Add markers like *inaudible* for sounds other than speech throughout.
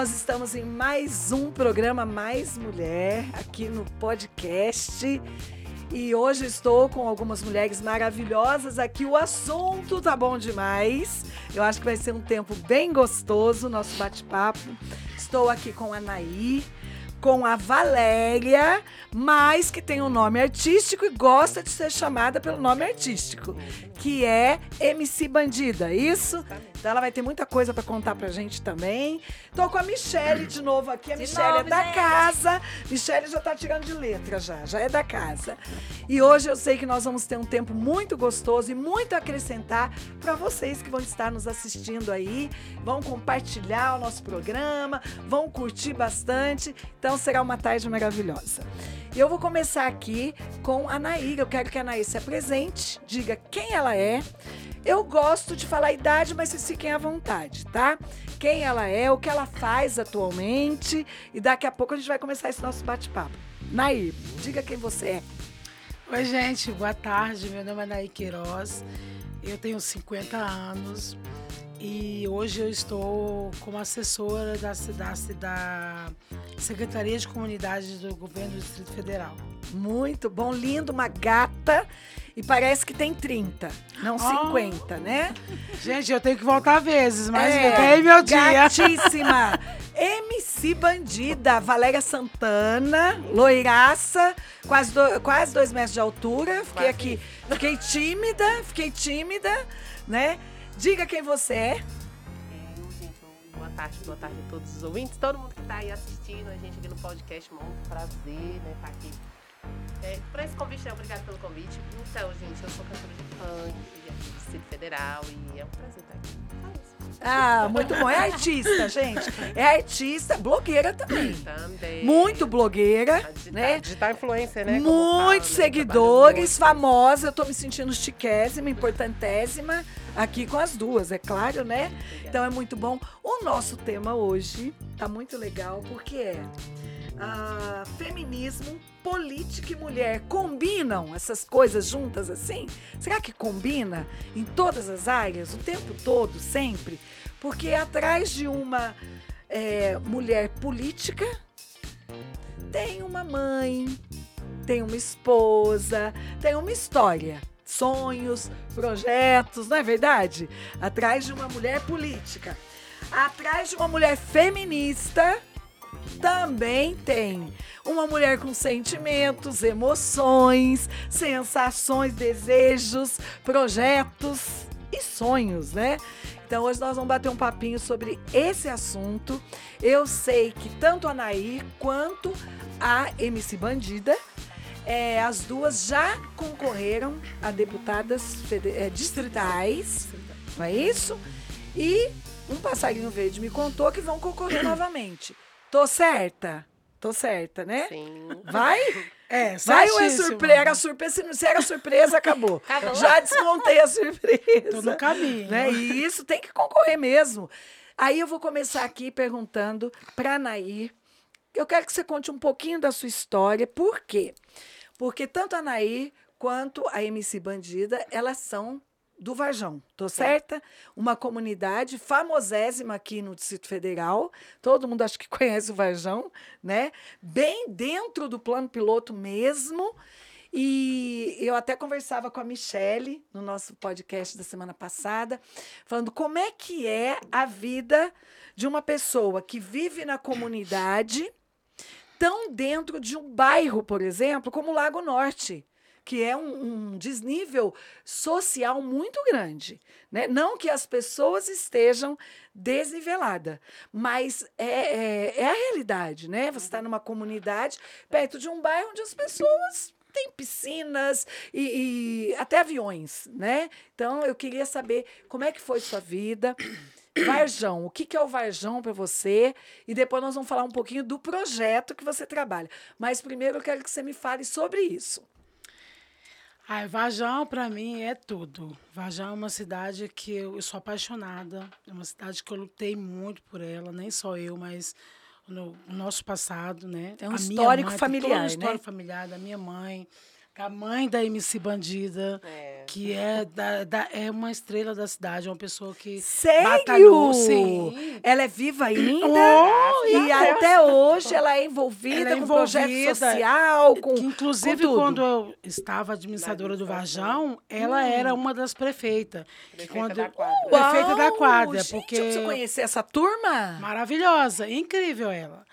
nós estamos em mais um programa Mais Mulher aqui no podcast. E hoje estou com algumas mulheres maravilhosas aqui. O assunto tá bom demais. Eu acho que vai ser um tempo bem gostoso, nosso bate-papo. Estou aqui com a Naí, com a Valéria, mas que tem um nome artístico e gosta de ser chamada pelo nome artístico, que é MC Bandida, isso? Então ela vai ter muita coisa para contar pra gente também. Tô com a Michelle de novo aqui. A De Michelle é da gente. casa. Michelle já tá tirando de letra já, já é da casa. E hoje eu sei que nós vamos ter um tempo muito gostoso e muito a acrescentar para vocês que vão estar nos assistindo aí, vão compartilhar o nosso programa, vão curtir bastante. Então será uma tarde maravilhosa. E eu vou começar aqui com a Naíra. Eu quero que a Naíra se apresente, diga quem ela é. Eu gosto de falar a idade, mas vocês fiquem à vontade, tá? Quem ela é, o que ela faz atualmente. E daqui a pouco a gente vai começar esse nosso bate-papo. Nair, diga quem você é. Oi, gente, boa tarde. Meu nome é Naí Queiroz. Eu tenho 50 anos e hoje eu estou como assessora da, da, da Secretaria de Comunidade do Governo do Distrito Federal. Muito bom, lindo, uma gata. E parece que tem 30, não Ah. 50, né? Gente, eu tenho que voltar vezes, mas É, bem meu dia. Gatíssima. MC Bandida, Valéria Santana, loiraça, quase, do- quase dois metros de altura. Fiquei aqui, fiquei tímida, fiquei tímida, né? Diga quem você é. É, gente, boa tarde, boa tarde a todos os ouvintes, todo mundo que está aí assistindo a gente aqui no podcast, muito prazer, né, estar aqui. É, por esse convite, né, obrigada pelo convite. Então, gente, eu sou cantora de funk, aqui do Distrito Federal e é um prazer estar aqui. Isso. Ah, muito bom. É artista, gente. É artista, blogueira também. Também. Muito blogueira, digital, né? digital influencer, né? né, Muitos trabalho seguidores, famosa. Eu tô me sentindo chiquésima, importantésima aqui com as duas, é claro, né? Então é muito bom. O nosso tema hoje tá muito legal porque é ah, feminismo, política e mulher. Combinam essas coisas juntas assim? Será que combina em todas as áreas, o tempo todo, sempre? Porque atrás de uma é, mulher política tem uma mãe, tem uma esposa, tem uma história, sonhos, projetos, não é verdade? Atrás de uma mulher política. Atrás de uma mulher feminista também tem uma mulher com sentimentos, emoções, sensações, desejos, projetos e sonhos, né? Então hoje nós vamos bater um papinho sobre esse assunto. Eu sei que tanto a Nair quanto a MC Bandida, é, as duas já concorreram a deputadas é, distritais, não é isso? E um passarinho verde me contou que vão concorrer novamente. Tô certa? Tô certa, né? Sim. Vai? *laughs* É, Vai ou é surpresa? Era surpresa. Se era surpresa, acabou. *laughs* Acabou. Já desmontei a surpresa. Tô no caminho. Né? E isso tem que concorrer mesmo. Aí eu vou começar aqui perguntando para Nair. Eu quero que você conte um pouquinho da sua história. Por quê? Porque tanto a Nair quanto a MC Bandida, elas são do Varjão, tô certa? Uma comunidade famosésima aqui no Distrito Federal. Todo mundo acho que *laughs* conhece o Varjão, né? Bem dentro do plano piloto mesmo. E eu até conversava com a Michelle no nosso podcast da semana passada, falando como é que é a vida de uma pessoa que vive na comunidade, tão dentro de um bairro, por exemplo, como o Lago Norte, que é um, um desnível social muito grande. Né? Não que as pessoas estejam desniveladas, mas é, é, é a realidade. Né? Você está numa comunidade perto de um bairro onde as pessoas têm piscinas e, e até aviões. Né? Então, eu queria saber como é que foi sua vida. Varjão, o que que é o Varjão para você? E depois nós vamos falar um pouquinho do projeto que você trabalha. Mas primeiro eu quero que você me fale sobre isso. Ai, Vajão, para mim, é tudo. Vajão é uma cidade que eu, eu sou apaixonada. É uma cidade que eu lutei muito por ela, nem só eu, mas no, o nosso passado, né? É um A histórico mãe, tem familiar, um né? histórico familiar da minha mãe, com a mãe da MC Bandida, É. que é, da, da- é uma estrela da cidade, uma pessoa que Sério? batalhou. Sim. Ela é viva ainda? Oh, e até hoje ela é envolvida Ela é com projeto envolvida, social, com. Que, inclusive, com quando eu estava administradora do Varjão, ela era uma das prefeitas. Que Prefeita quando, da quadra. Prefeita da Uau, quadra, gente, porque preciso conhecer essa turma. maravilhosa, incrível ela.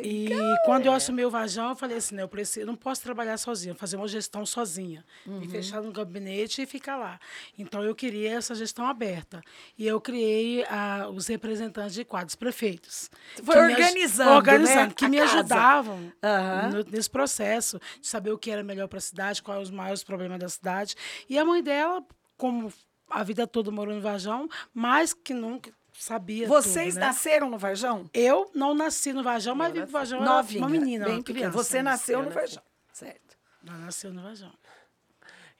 E quando eu assumi o Vajão, eu falei assim, né, eu preciso, não posso trabalhar sozinha, fazer uma gestão sozinha, Uhum. me fechar no gabinete e ficar lá. Então eu queria essa gestão aberta e eu criei ah, os representantes de quadros prefeitos. Foi que me organizando, né, organizando, que a me casa. ajudavam Aham. no- nesse processo de saber o que era melhor para a cidade, quais os maiores problemas da cidade. E a mãe dela, como a vida toda morou no Vajão, mais que nunca sabia Vocês tudo, né? nasceram no Varjão? Eu não nasci no Vajão, mas Eu vim pro nasci. Vajão era Novinha. uma menina. bem uma pequena. criança, Você né? nasceu Eu no. Varjão. Certo. Ela nasceu no Vajão.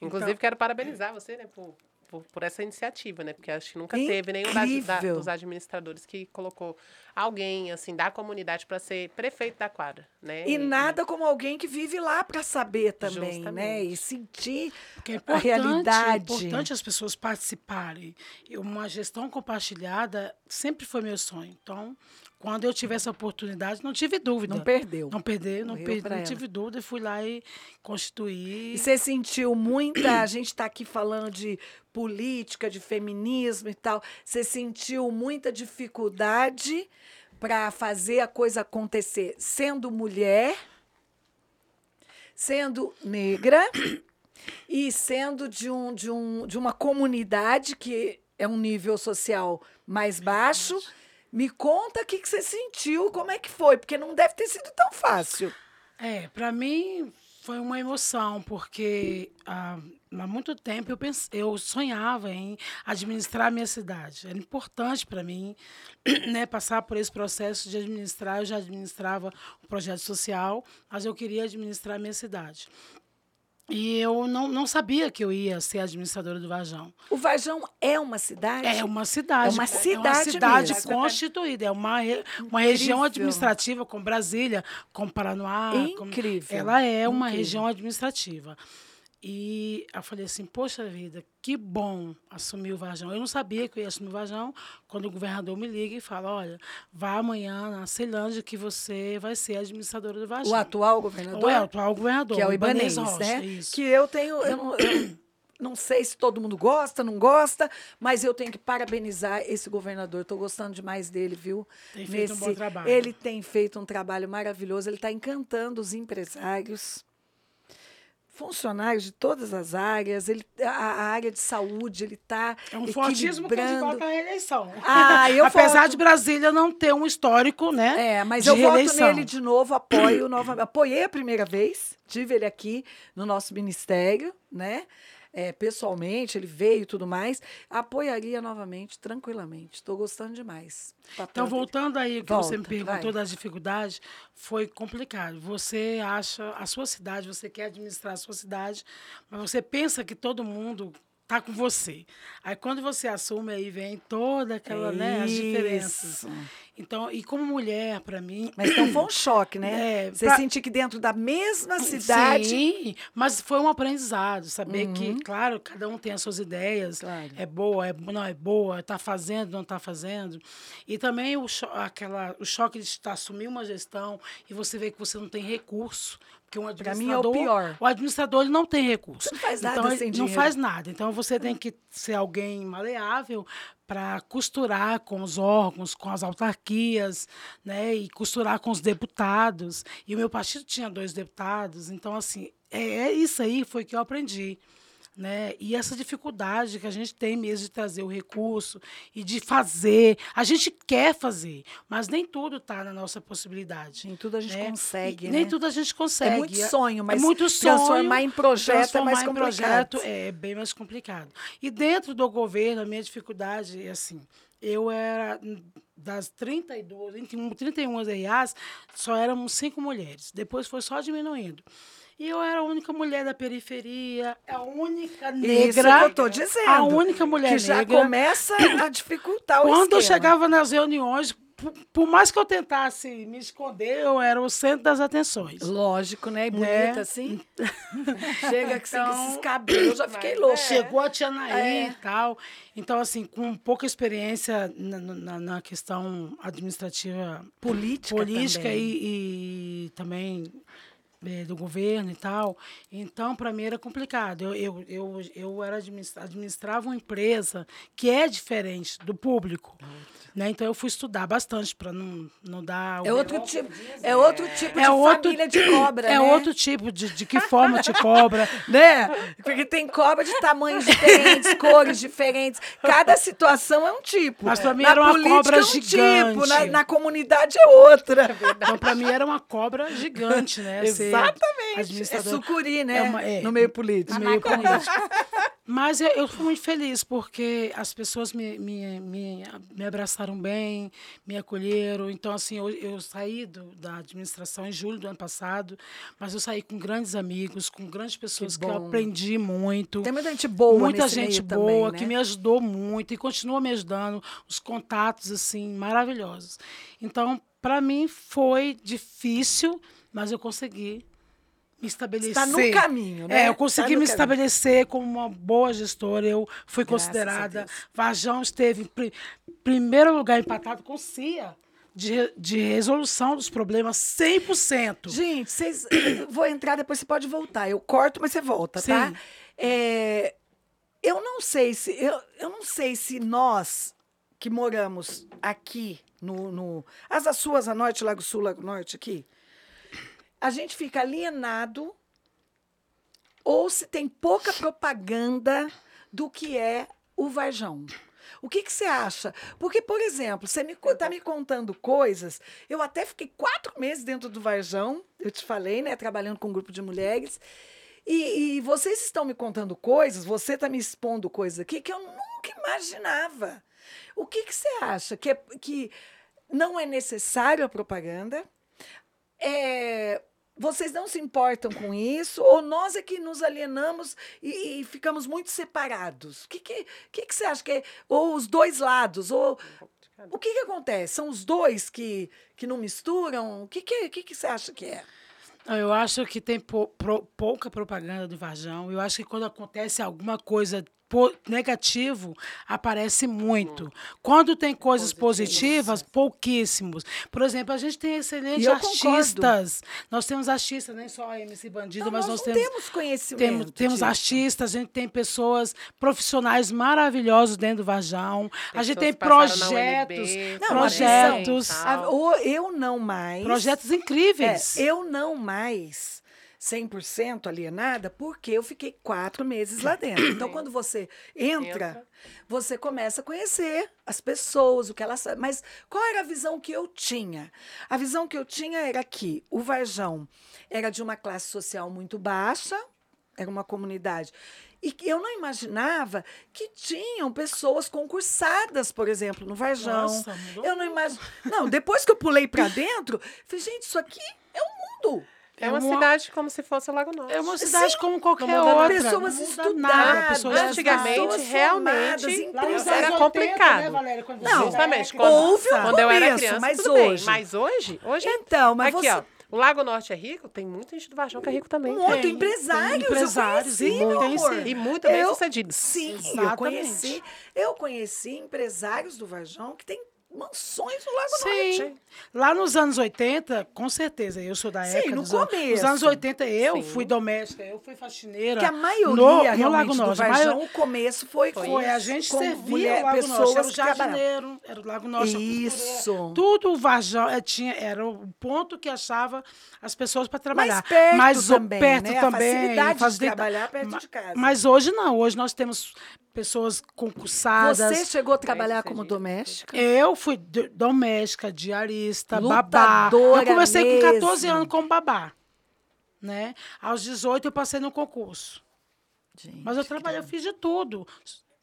Inclusive, Então- quero parabenizar você, né, por, por, por essa iniciativa, né? Porque acho que nunca teve nenhum da- da- Incrível. dos administradores que colocou alguém, assim, da comunidade para ser prefeito da quadra, né? E nada como alguém que vive lá para saber também, né? Justamente. E sentir Porque é a importante, é realidade. importante as pessoas participarem. E Uma gestão compartilhada sempre foi meu sonho. Então, quando eu tive essa oportunidade, não tive dúvida. Não perdeu. Não perder, não, perdi, não ela. tive dúvida e fui lá e constituí. E você sentiu muita. A gente está aqui falando de política, de feminismo e tal. Você sentiu muita dificuldade para fazer a coisa acontecer sendo mulher, sendo negra e sendo de, um, de, um, de uma comunidade que é um nível social mais baixo. Me conta o que, que você sentiu, como é que foi, porque não deve ter sido tão fácil. É, para mim foi uma emoção, porque ah, há muito tempo eu, pens... eu sonhava em administrar a minha cidade. Era importante para mim *clears throat* né, passar por esse processo de administrar. Eu já administrava um projeto social, mas eu queria administrar a minha cidade. E eu não, não sabia que eu ia ser administradora do Vajão. O Varjão é uma cidade? É uma cidade. É uma É uma cidade cidade mesmo. constituída. É uma, uma região administrativa com Brasília, com Paranoá. com- Incrível. ela é uma Incrível. região administrativa. E eu falei assim, poxa vida, que bom assumir o Varjão. Eu não sabia que eu ia assumir o Varjão quando o governador me liga e fala, olha, vá amanhã na Ceilândia que você vai ser administradora do Varjão. O atual governador? Ou é, o atual governador. que é o Ibanez, Rocha, né? Isso. Que eu tenho. Eu não, eu não sei se todo mundo gosta, não gosta, mas eu tenho que parabenizar esse governador. Estou gostando demais dele, viu? Tem feito um bom trabalho. Ele tem feito um trabalho maravilhoso, ele está encantando os empresários. Funcionários de todas as áreas, ele, a, a área de saúde, ele está É um fortíssimo candidato à reeleição. Ah, eu *laughs* Apesar voto. de Brasília não ter um histórico, né? É, mas eu voto reeleição. nele de novo, apoio novamente. Apoiei a primeira vez, tive ele aqui no nosso ministério, né? É, pessoalmente, ele veio e tudo mais. Apoiaria novamente, tranquilamente. Estou gostando demais. Então, dele. voltando aí, o que você me Volta, perguntou vai. das dificuldades, foi complicado. Você acha a sua cidade, você quer administrar a sua cidade, mas você pensa que todo mundo tá com você. Aí, quando você assume, aí vem toda aquela, né, as diferenças. Então, e como mulher, para mim... Mas então foi um *clears throat* choque, né? É, Você pra- sentir que dentro da mesma cidade. Sim, mas foi um aprendizado, saber que, claro, cada um tem as suas ideias, Uhum. Claro. é boa, é, não é boa, está fazendo, não está fazendo. E também o, cho aquela, o choque de estar assumir uma gestão e você ver que você não tem recurso. Porque um Pra mim é o administrador, pior. O administrador ele não tem recurso. Não faz nada então, sem Não dinheiro. faz nada. Então você tem que ser alguém maleável para costurar com os órgãos, com as autarquias, né, e costurar com os deputados. E o meu partido tinha dois deputados, então assim, é, é isso aí foi que eu aprendi. Né? E essa dificuldade que a gente tem mesmo de trazer o recurso e de fazer. A gente quer fazer, mas nem tudo está na nossa possibilidade. Nem tudo a gente né? consegue, E né? Nem tudo a gente consegue. É muito sonho, mas é muito sonho, transformar em projeto é transformar mais em complicado. projeto é bem mais complicado. E dentro do governo, a minha dificuldade é assim, eu era das 32, 21, 31 RAs, só éramos cinco mulheres. Depois foi só diminuindo. E eu era a única mulher da periferia, a única negra. Isso que eu tô dizendo. A única mulher que já negra. começa a dificultar o Quando eu esquema. chegava nas reuniões, por, mais que eu tentasse me esconder, eu era o centro das atenções. Lógico, né? E bonita Né? assim. *laughs* Chega que Então- esses cabelos, eu já fiquei louca. é. Chegou a Tia Naí É. e tal. Então, assim, com pouca experiência na, na- na questão administrativa Política, política também. e, e também eh, do governo e tal. Então, para mim era complicado. Eu, eu, eu, eu era administra, administrava uma empresa que é diferente do público. Né? Então, eu fui estudar bastante para não, não dar... o É outro tipo, é outro tipo É de outro- família de cobra, É né? outro tipo de, de que forma te cobra. *laughs* né? Porque tem cobra de tamanhos diferentes, *laughs* cores diferentes. Cada situação é um tipo. Mas pra mim Na era uma política cobra é um gigante. tipo, na, na comunidade é outra. Então, para mim, era uma cobra gigante, né? *laughs* Exatamente. É sucuri, né? É uma- é. no meio político. meio político. Mas eu, eu fui muito feliz, porque as pessoas me, me, me, me abraçaram bem, me acolheram. Então, assim, eu, eu saí do, da administração em julho do ano passado, mas eu saí com grandes amigos, com grandes pessoas que, eu bom. aprendi muito. Tem muita gente boa Muita gente boa também, que né? me ajudou muito e continua me ajudando, os contatos assim maravilhosos. Então, para mim foi difícil, mas eu consegui me estabelecer. Está no caminho, né? É, eu Tá consegui no me caminho. estabelecer como uma boa gestora. Eu fui Graças considerada. Vajão esteve em pri- primeiro lugar empatado com CIA. De, de resolução dos problemas 100%. Gente, vocês. *coughs* Vou entrar, depois você pode voltar. Eu corto, mas você volta, tá? Sim. É, eu não sei se. Eu, eu não sei se nós que moramos aqui no, no. As Açuas, a Norte, Lago Sul, Lago Norte, aqui. A gente fica alienado ou se tem pouca propaganda do que é o Varjão. O que, que você acha? Porque, por exemplo, você está me contando coisas. Eu até fiquei quatro meses dentro do Varjão, eu te falei, né? Trabalhando com um grupo de mulheres. E, e vocês estão me contando coisas, você está me expondo coisas aqui que eu nunca imaginava. O que, que você acha? Que, é- que não é necessário a propaganda? É, vocês não se importam com isso? Ou nós é que nos alienamos e, e ficamos muito separados? O que, que, que, que você acha que é? Ou os dois lados? Ou, o que, que acontece? São os dois que, que não misturam? O que, que, que, que você acha que é? Não, Eu acho que tem pou- pouca propaganda do Varjão. Eu acho que quando acontece alguma coisa negativo, aparece muito. Quando tem coisas positivas, pouquíssimos. Por exemplo, a gente tem excelentes eu concordo. artistas. Nós temos artistas, nem só a MC Bandido, Não, mas nós nós temos temos conhecimento. temos, temos disso. artistas, a gente tem pessoas profissionais maravilhosos dentro do Varjão. a gente tem Pessoas passaram na projetos, Não, projetos, eu não mais. projetos incríveis. É, eu não mais 100% alienada, porque eu fiquei quatro meses lá dentro. Então, quando você entra, Entra. você começa a conhecer as pessoas, o que elas sabem. Mas qual era a visão que eu tinha? A visão que eu tinha era que o Varjão era de uma classe social muito baixa, era uma comunidade. E eu não imaginava que tinham pessoas concursadas, por exemplo, no Varjão. Nossa, eu não imagino. Não, depois que eu pulei para dentro, falei, gente, isso aqui é um mundo. É uma, uma- cidade como se fosse o Lago Norte. É uma cidade como qualquer outra. Pessoas estudadas. Pessoas Antigamente, pessoas realmente, formadas, era anos 80, complicado. né, Valéria? Quando Não, Justamente. Quando, Houve um quando eu era começo, criança, mas tudo bem. hoje- Mas hoje, hoje é- Então, mas Aqui, você... ó. O Lago Norte é rico, tem muita gente do Varjão que é rico também. Um monte, Tem, empresários, tem empresários eu conheci, e sim. E muito bem Eu- sucedidos. Sim, eu Exatamente. conheci. Eu conheci empresários do Varjão que têm mansões no Lago Sim. Norte. Lá nos anos 80, com certeza, eu sou da Sim, época. no dos anos- começo. Nos anos 80, eu Sim. fui doméstica, eu fui faxineira. Que a maioria no, no Lago do Norte. a Varjão, maio- o começo foi, Foi Foi, a gente servia mulher- o Lago Norte, era o pessoas jardineiro, era o Lago Norte. a Isso. Tudo o Varjão é, tinha, era o ponto que achava as pessoas para trabalhar. Mais perto Mas também, perto né? A também. facilidade de trabalhar perto de casa. Mas hoje não, hoje nós temos pessoas concursadas. Você chegou a trabalhar como doméstica? Eu fui doméstica, diarista, babá. Lutadora Eu comecei com 14 mesmo. anos como babá. Né? Aos 18 eu passei no concurso. Gente, Mas eu trabalhei, eu fiz de tudo.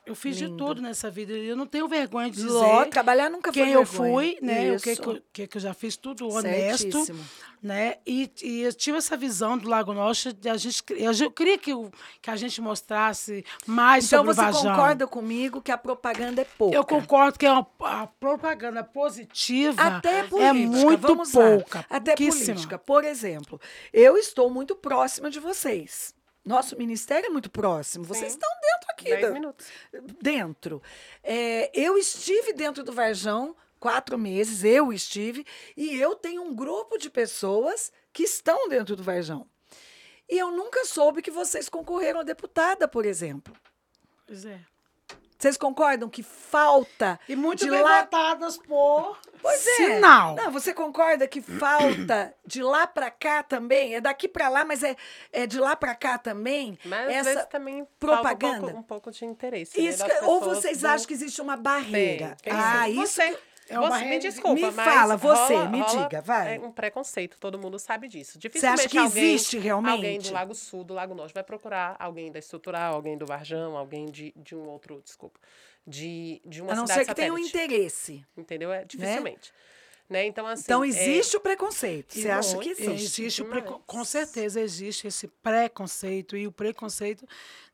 Eu fiz de Lindo. tudo nessa vida. e Eu não tenho vergonha de dizer Ló, trabalhar nunca foi quem eu vergonha. fui, né? O que, Isso. que, eu- que, que eu já fiz tudo honesto, Certíssimo. né? E, e eu tive essa visão do Lago Norte de a gente, eu, eu queria que, o- que a gente mostrasse mais Então sobre você o Vajão. concorda comigo que a propaganda é pouca? Eu concordo que é uma, a propaganda positiva Até é política, muito vamos lá. pouca. Até pouquíssima. política. Por exemplo, eu estou muito próxima de vocês. Nosso ministério é muito próximo. Vocês Sim. estão dentro aqui. 10 da- minutos. Dentro. É, eu estive dentro do Varjão quatro meses, eu estive, e eu tenho um grupo de pessoas que estão dentro do Varjão. E eu nunca soube que vocês concorreram a deputada, por exemplo. Pois é. Vocês concordam que falta E muito de bem lá votadas por Pois é. sinal. Não, você concorda que falta de lá para cá também? É daqui para lá, mas é, é de lá para cá também? Mas às Essa vezes também propaganda. falta um pouco, um pouco de interesse. né, Isso que- ou vocês do- acham que existe uma barreira? Tem, tem ah, sim. isso. Você, É uma você- me de- desculpa, Me fala, você, rola- me rola- diga, vai. É um preconceito, todo mundo sabe disso. Você Dificilmente acha que alguém, existe realmente? Alguém do Lago Sul, do Lago Norte, vai procurar alguém da estrutural, alguém do Varjão, alguém de, de um outro, desculpa, de, de uma a não cidade ser que tenha um satélite. interesse. Entendeu? É dificilmente. Né? Então, assim. Então é- existe o preconceito. Você acha que existe? Existe preco- com certeza existe esse preconceito e o preconceito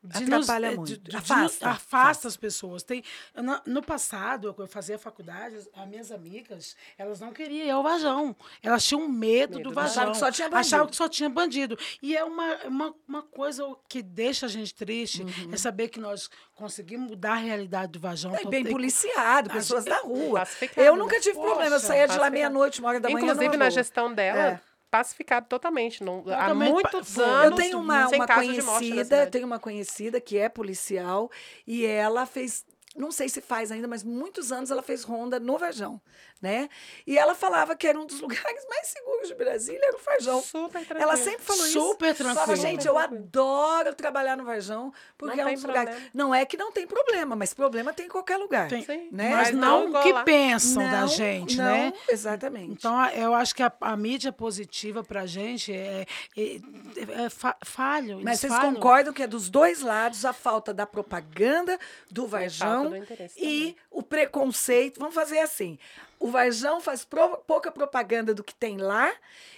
de Atrapalha nos, eh, muito. de- de- de Afasta, nos- afasta as pessoas. Tem, na- no passado, eu fazia faculdade, as minhas amigas, elas não queriam ir ao Vajão. Elas tinham medo, Medo do Vajão. Achavam que só tinha bandido. Achavam que só tinha bandido. E é uma, uma, uma coisa que deixa a gente triste, Uhum. é saber que nós conseguimos mudar a realidade do Vajão. É Então, bem tem- policiado, pessoas gente- da rua. Eu né? nunca tive Poxa, problema. Eu saía de lá pacificado. meia-noite, uma hora da manhã. Inclusive, numa na gestão dela, É. pacificado totalmente. Não, há muitos anos. Eu tenho uma, uma conhecida, tenho uma conhecida que é policial e ela fez, não sei se faz ainda, mas muitos anos ela fez ronda no Varjão, né? E ela falava que era um dos *laughs* lugares mais seguros de Brasília, era o Varjão. Super tranquilo. Ela sempre falou isso. Super Falava, tranquilo. gente, eu adoro trabalhar no Varjão, porque Não é um tem dos lugares. problema. Não é que não tem problema, mas problema tem em qualquer lugar. Tem- né? Mas Mas não não o que lá. pensam da Não, gente, não, né? Exatamente. Então, eu acho que a, a mídia positiva pra gente é, é, é fa- falho. Mas vocês falham. concordam que é dos dois lados a falta da propaganda do Varjão falta do e também. o preconceito. Vamos fazer assim: o Varjão faz pro- pouca propaganda do que tem lá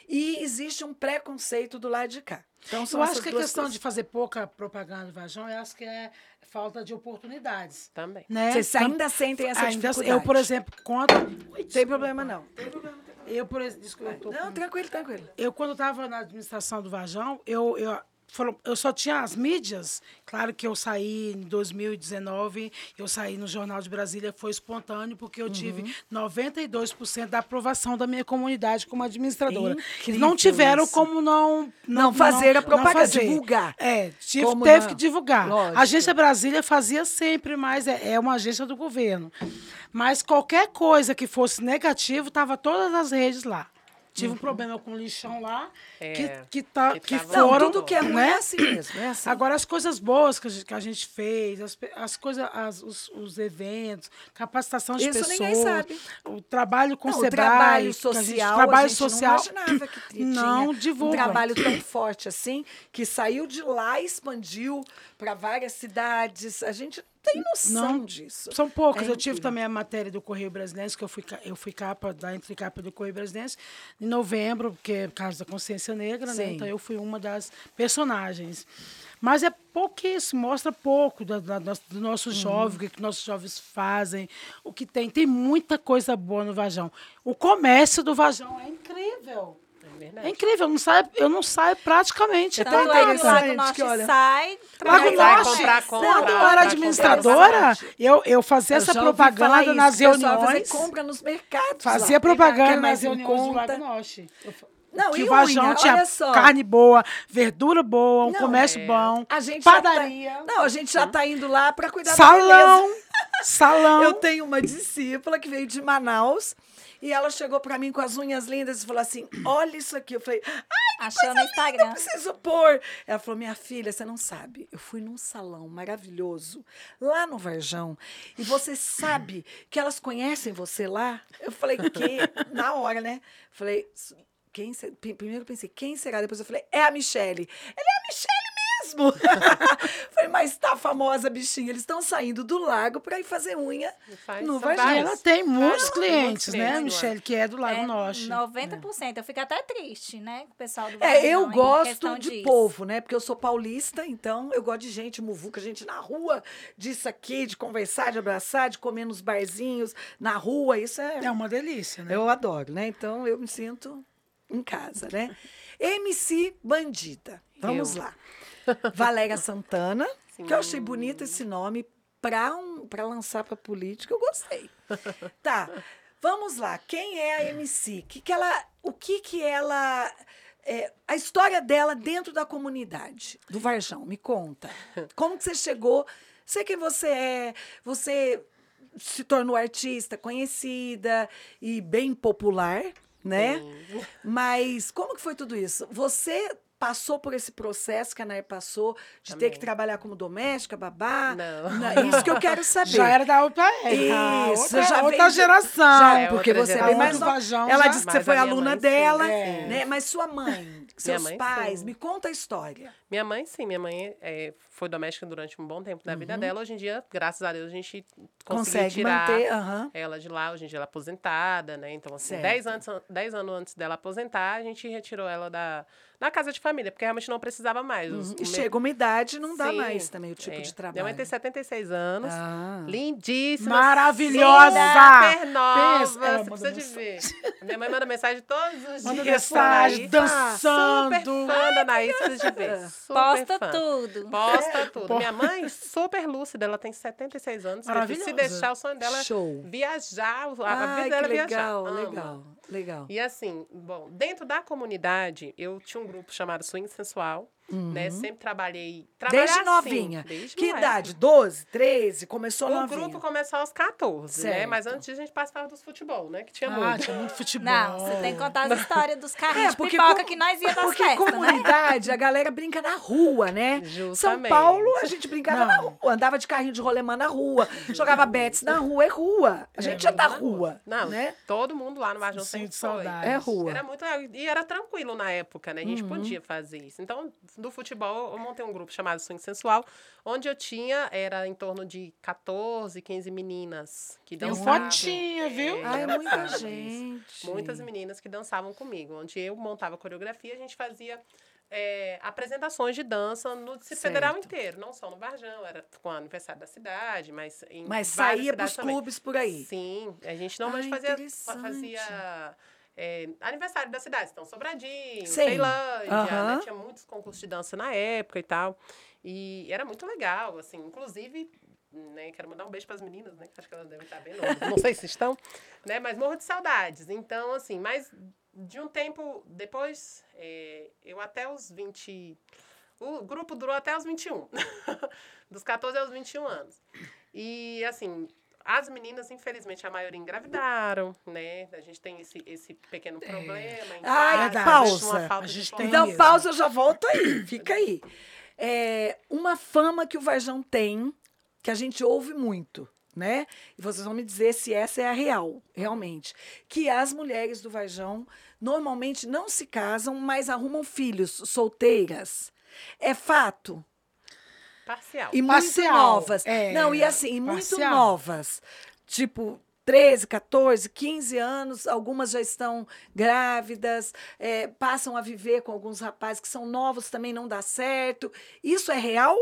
e existe um preconceito do lado de cá. Então, são Eu acho que a questão coisas. de fazer pouca propaganda do Vajão, eu acho que é falta de oportunidades. Também. Né? Vocês ainda sentem essa Ainda- dificuldade? Eu, por exemplo, quando. Tem problema não. Eu, por exemplo, desculpa, eu tô Não, com- tranquilo, tranquilo. Eu, quando estava na administração do Vajão, eu, eu, foram, eu só tinha as mídias. Claro que eu saí em 2019, eu saí no Jornal de Brasília, foi espontâneo, porque eu tive Uhum. 92% da aprovação da minha comunidade como administradora. Não tiveram isso. como não... Não fazer a propaganda, fazer. divulgar. É, tive, Como teve não? que divulgar. Lógico. A Agência Brasília fazia sempre, mas é, é uma agência do governo. Mas qualquer coisa que fosse negativo, estava todas as redes lá. Tive um problema com o lixão lá, É, que, que, tá, que que tava- Não, foram. tudo que é ruim né? é assim mesmo. É assim. Agora, as coisas boas que a gente, que a gente fez, as, as coisas, as- os, os eventos, capacitação de Isso pessoas, ninguém sabe. o trabalho com Não, o o Sebrae, trabalho a gente- social, trabalho social, não imaginava que *clears throat* tinha não um divulga. trabalho tão forte assim, que saiu de lá e expandiu para várias cidades. A gente tem noção Não, disso. São poucas. É eu tive também a matéria do Correio Brasileiro, que eu fui, eu fui capa da entrecapa do Correio Brasileiro em novembro, porque é por causa da consciência negra, né? Sim. Então eu fui uma das personagens. Mas é pouquíssimo, mostra pouco da, da, das- do nosso Uhum. jovem, o que nossos jovens fazem, o que tem. Tem muita coisa boa no Vajão. O comércio do Vajão é incrível. É verdade. É incrível, eu não saio, eu não saio praticamente. É tão Lago interessante Norte que, olha, sai, Lago Norte, comprar, quando eu era administradora, eu, eu fazia Eu essa propaganda isso, nas reuniões. fazer compra nos mercados. Fazia lá. propaganda nas reuniões do. Lago Norte. Não, que e o Vajão unha, tinha carne boa, verdura boa, um Não, comércio é. bom, A gente já tá- padaria, Não, a gente já está indo lá para cuidar da beleza. salão, salão. *laughs* Eu tenho uma discípula que veio de Manaus e ela chegou para mim com as unhas lindas e falou assim: Olha isso aqui. Eu falei: Achou no Eu Instagram. preciso pôr. Ela falou: Minha filha, você não sabe. Eu fui num salão maravilhoso lá no Varjão e você sabe que elas conhecem você lá? Eu falei: Que? Na hora, né? Falei: quem Primeiro eu pensei: Quem será? Depois eu falei: É a Michele. Ela é a Michele mesmo? *laughs* Falei, mas tá famosa, bichinha. Eles estão saindo do lago pra ir fazer unha Faz- no Varginha. Ela tem muitos Ah, clientes, né, clientes, Michelle, que é do Lago É, Norte. 90%. Eu fico até triste, né? com O pessoal do É, Varginha, eu em gosto de disso. povo, né? Porque eu sou paulista, então eu gosto de gente muvuca, gente na rua, disso aqui, de conversar, de abraçar, de comer nos barzinhos, na rua. Isso é. É uma delícia, né? Eu adoro, né? Então eu me sinto em casa, né? *laughs* MC Bandida. Vamos Eu. lá. Valéria Santana, Sim. que eu achei bonito esse nome para um, pra lançar para política, eu gostei. Tá. Vamos lá. Quem é a MC? Que que ela, o que que ela é, a história dela dentro da comunidade do Varjão, me conta. Como que você chegou? Sei quem você é, você se tornou artista conhecida e bem popular, né? Sim. Mas como que foi tudo isso? Você passou por esse processo que a Nair passou de ter que Também. trabalhar como doméstica, babá? Não. Na- Isso que eu quero *laughs* saber. Já era da UPR. Isso, outra, já outra vem geração. Já, é porque outra você é bem mais. Vajão Ela já- disse que Mas você foi aluna mãe, dela, É. né? Mas sua mãe, *laughs* seus mãe, pais, sim. me conta a história. Minha mãe, sim, minha mãe é, foi doméstica durante um bom tempo da vida dela. Hoje em dia, graças a Deus, a gente conseguiu Uhum. Consegue tirar manter, aham. ela de lá. Hoje em dia ela é aposentada, né? Então, assim, Certo. 10 anos, 10 anos antes dela aposentar, a gente retirou ela da, da casa de família, porque realmente não precisava mais. Uhum. E chega uma idade e não dá Sim, mais também o tipo é. de trabalho. Minha mãe tem 76 anos. Ah. Lindíssima. Maravilhosa! Super nova. Pensa, ela você manda precisa de ver. Minha mãe manda mensagem todos os Manda dias. mensagem, dançando. Super fã da Anaís, precisa de ver. Super Posta fã. tudo. Posta tudo. pô. Minha mãe, super lúcida, ela tem 76 anos. Se Maravilhosa. deixar o sonho dela, é Show. viajar. A, Ai, vida dela é legal, viajar. Ama. legal, legal. E assim, bom, dentro da comunidade, eu tinha um grupo chamado Swing Sensual, né? Sempre trabalhei. Uhum. Desde assim, novinha. desde que moleque. idade? 12, 13? Começou O novinha. grupo começou aos 14, né? Mas Certo. antes a gente participava dos futebol, né? Que tinha Ah, muito. tinha muito futebol. Não, você tem que contar as *laughs* histórias dos carrinhos É, de porque pipoca com- que nós ia das Porque festas, né? comunidade, a galera brinca na rua, né? São Justamente. Paulo, a gente brincava Não. na rua. Andava de carrinho de rolemã na rua. Jogava bets na rua. É rua. A gente é, da rua. Não, né? todo mundo lá no Varjão Sinto sempre foi. saudade. É rua. Era muito. E era tranquilo na época, né? A gente podia fazer isso. Então, do futebol, eu montei um grupo chamado Swing Sensual, onde eu tinha, era em torno de 14, 15 meninas que Tem dançavam. fotinha, viu? Ah, é era muita isso. gente. Muitas meninas que dançavam comigo. Onde eu montava coreografia, a gente fazia é, apresentações de dança no Distrito Federal inteiro. Não só no Varjão, era com o aniversário da cidade, mas em Mas saía pros também. clubes por aí. Sim, a gente normalmente Ah, fazia, fazia é, aniversário da cidade, então Sobradinho, Sim. Ceilândia, né? tinha muitos concursos de dança na época e tal. E era muito legal, assim, inclusive, né, quero mandar um beijo para as meninas, né, acho que elas devem estar bem novas, não sei se estão, *laughs* né, mas morro de saudades. Então, assim, mas de um tempo depois, é, eu até os 20, o grupo durou até os 21, *laughs* dos 14 aos 21 anos. E, assim, as meninas, infelizmente, a maioria engravidaram, né? A gente tem esse, esse pequeno problema. em Ai, casa, pausa. A gente tem Então, mesmo. pausa, eu já volto aí. Fica aí. É, uma fama que o Varjão tem, que a gente ouve muito, né? E vocês vão me dizer se essa é a real, realmente. Que as mulheres do Varjão normalmente não se casam, mas arrumam filhos solteiras. É fato. Parcial. E muito Parcial, novas. é, não, e assim, e muito parcial. novas. Tipo, 13, 14, 15 anos, algumas já estão grávidas, é, passam a viver com alguns rapazes que são novos, também não dá certo. Isso é real?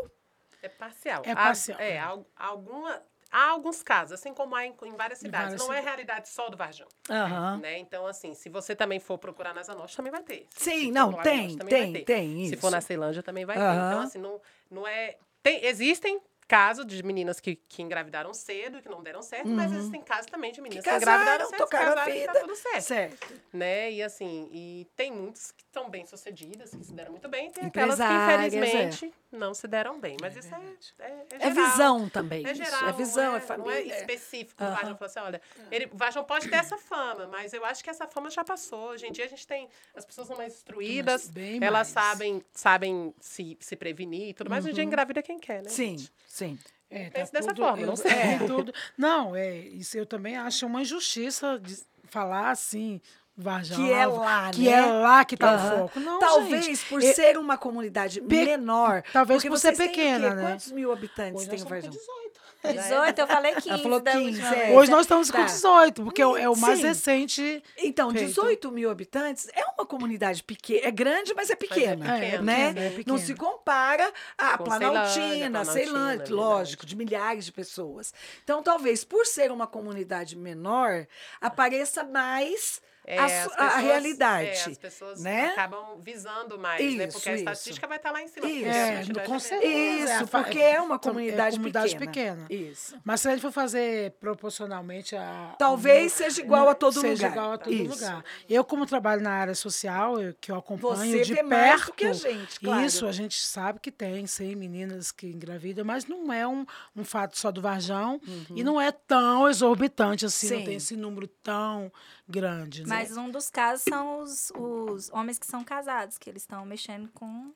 É parcial. É Há- parcial. é, al- alguma, há alguns casos, assim como há em, em várias cidades. várias não é cidades. realidade só do Varjão. Aham. Né? Então, assim, se você também for procurar nas Norte, também vai ter. Se Sim, for não, tem, Norte, tem, ter. tem Se isso. for na Ceilândia, também vai ter. Aham. Então, assim, não, não é... Tem, existem casos de meninas que, que engravidaram cedo e que não deram certo, mas existem casos também de Uhum. Que meninas que, casaram, engravidaram cedo, tocaram a casaram e vida. tá tudo certo. Certo. né? E assim, e tem muitos que estão bem sucedidas, que se deram muito bem, e tem aquelas que Empresárias, é. Não se deram bem. Mas isso é, é, é É geral. visão também. É isso. geral, É visão, não é, é, família. Não é específico. O. Vajão falou assim, olha, ele, o Vajão pode ter essa fama, mas eu acho que essa fama já passou. Hoje em dia a gente tem, as pessoas são mais instruídas, bem elas mais. sabem, sabem se, se prevenir e tudo mais. Hoje em dia engravida quem quer, né? Uhum. Sim, gente? sim. É, Pense dessa forma, não sei. é, tudo. Não, é, isso eu também acho uma injustiça de falar assim, Que é lá, Que né? é lá que tá Aham. o foco. Não, Talvez gente, por eu- ser uma comunidade menor. talvez porque por ser pequena, né? Quantos mil habitantes Hoje tem o Varjão? 18. 18, eu falei 15. falou da 15, última é. Hoje nós estamos com Tá. 18, porque é o- é mais Sim. recente. Então, Feito. 18 mil habitantes é uma comunidade pequena. É grande, mas é pequena. É, é né? pequena, é Não se compara a Com Planaltina, Ceilândia, lógico, de milhares de pessoas. Então, talvez por ser uma comunidade menor, apareça mais É, a, as su- a pessoas- realidade. é, as pessoas né? acabam visando mais, né? Isso, Porque a isso. estatística vai estar lá em cima. Isso. porque a É, com é certeza. Isso, É, porque é uma é comunidade, comunidade pequena. pequena. Isso. Mas se a gente for fazer proporcionalmente a. Talvez seja igual a todo seja lugar. igual a todo Isso. lugar. Eu, como trabalho na área social, eu, que eu acompanho Você de vê perto. mais do que a gente, claro. Isso, a gente sabe que tem, sim, meninas que engravidam, mas não é um, um fato só do Varjão e não é tão exorbitante assim, Sim. não tem esse número tão grande. Né? Mas um dos casos são os, os homens que são casados, que eles estão mexendo com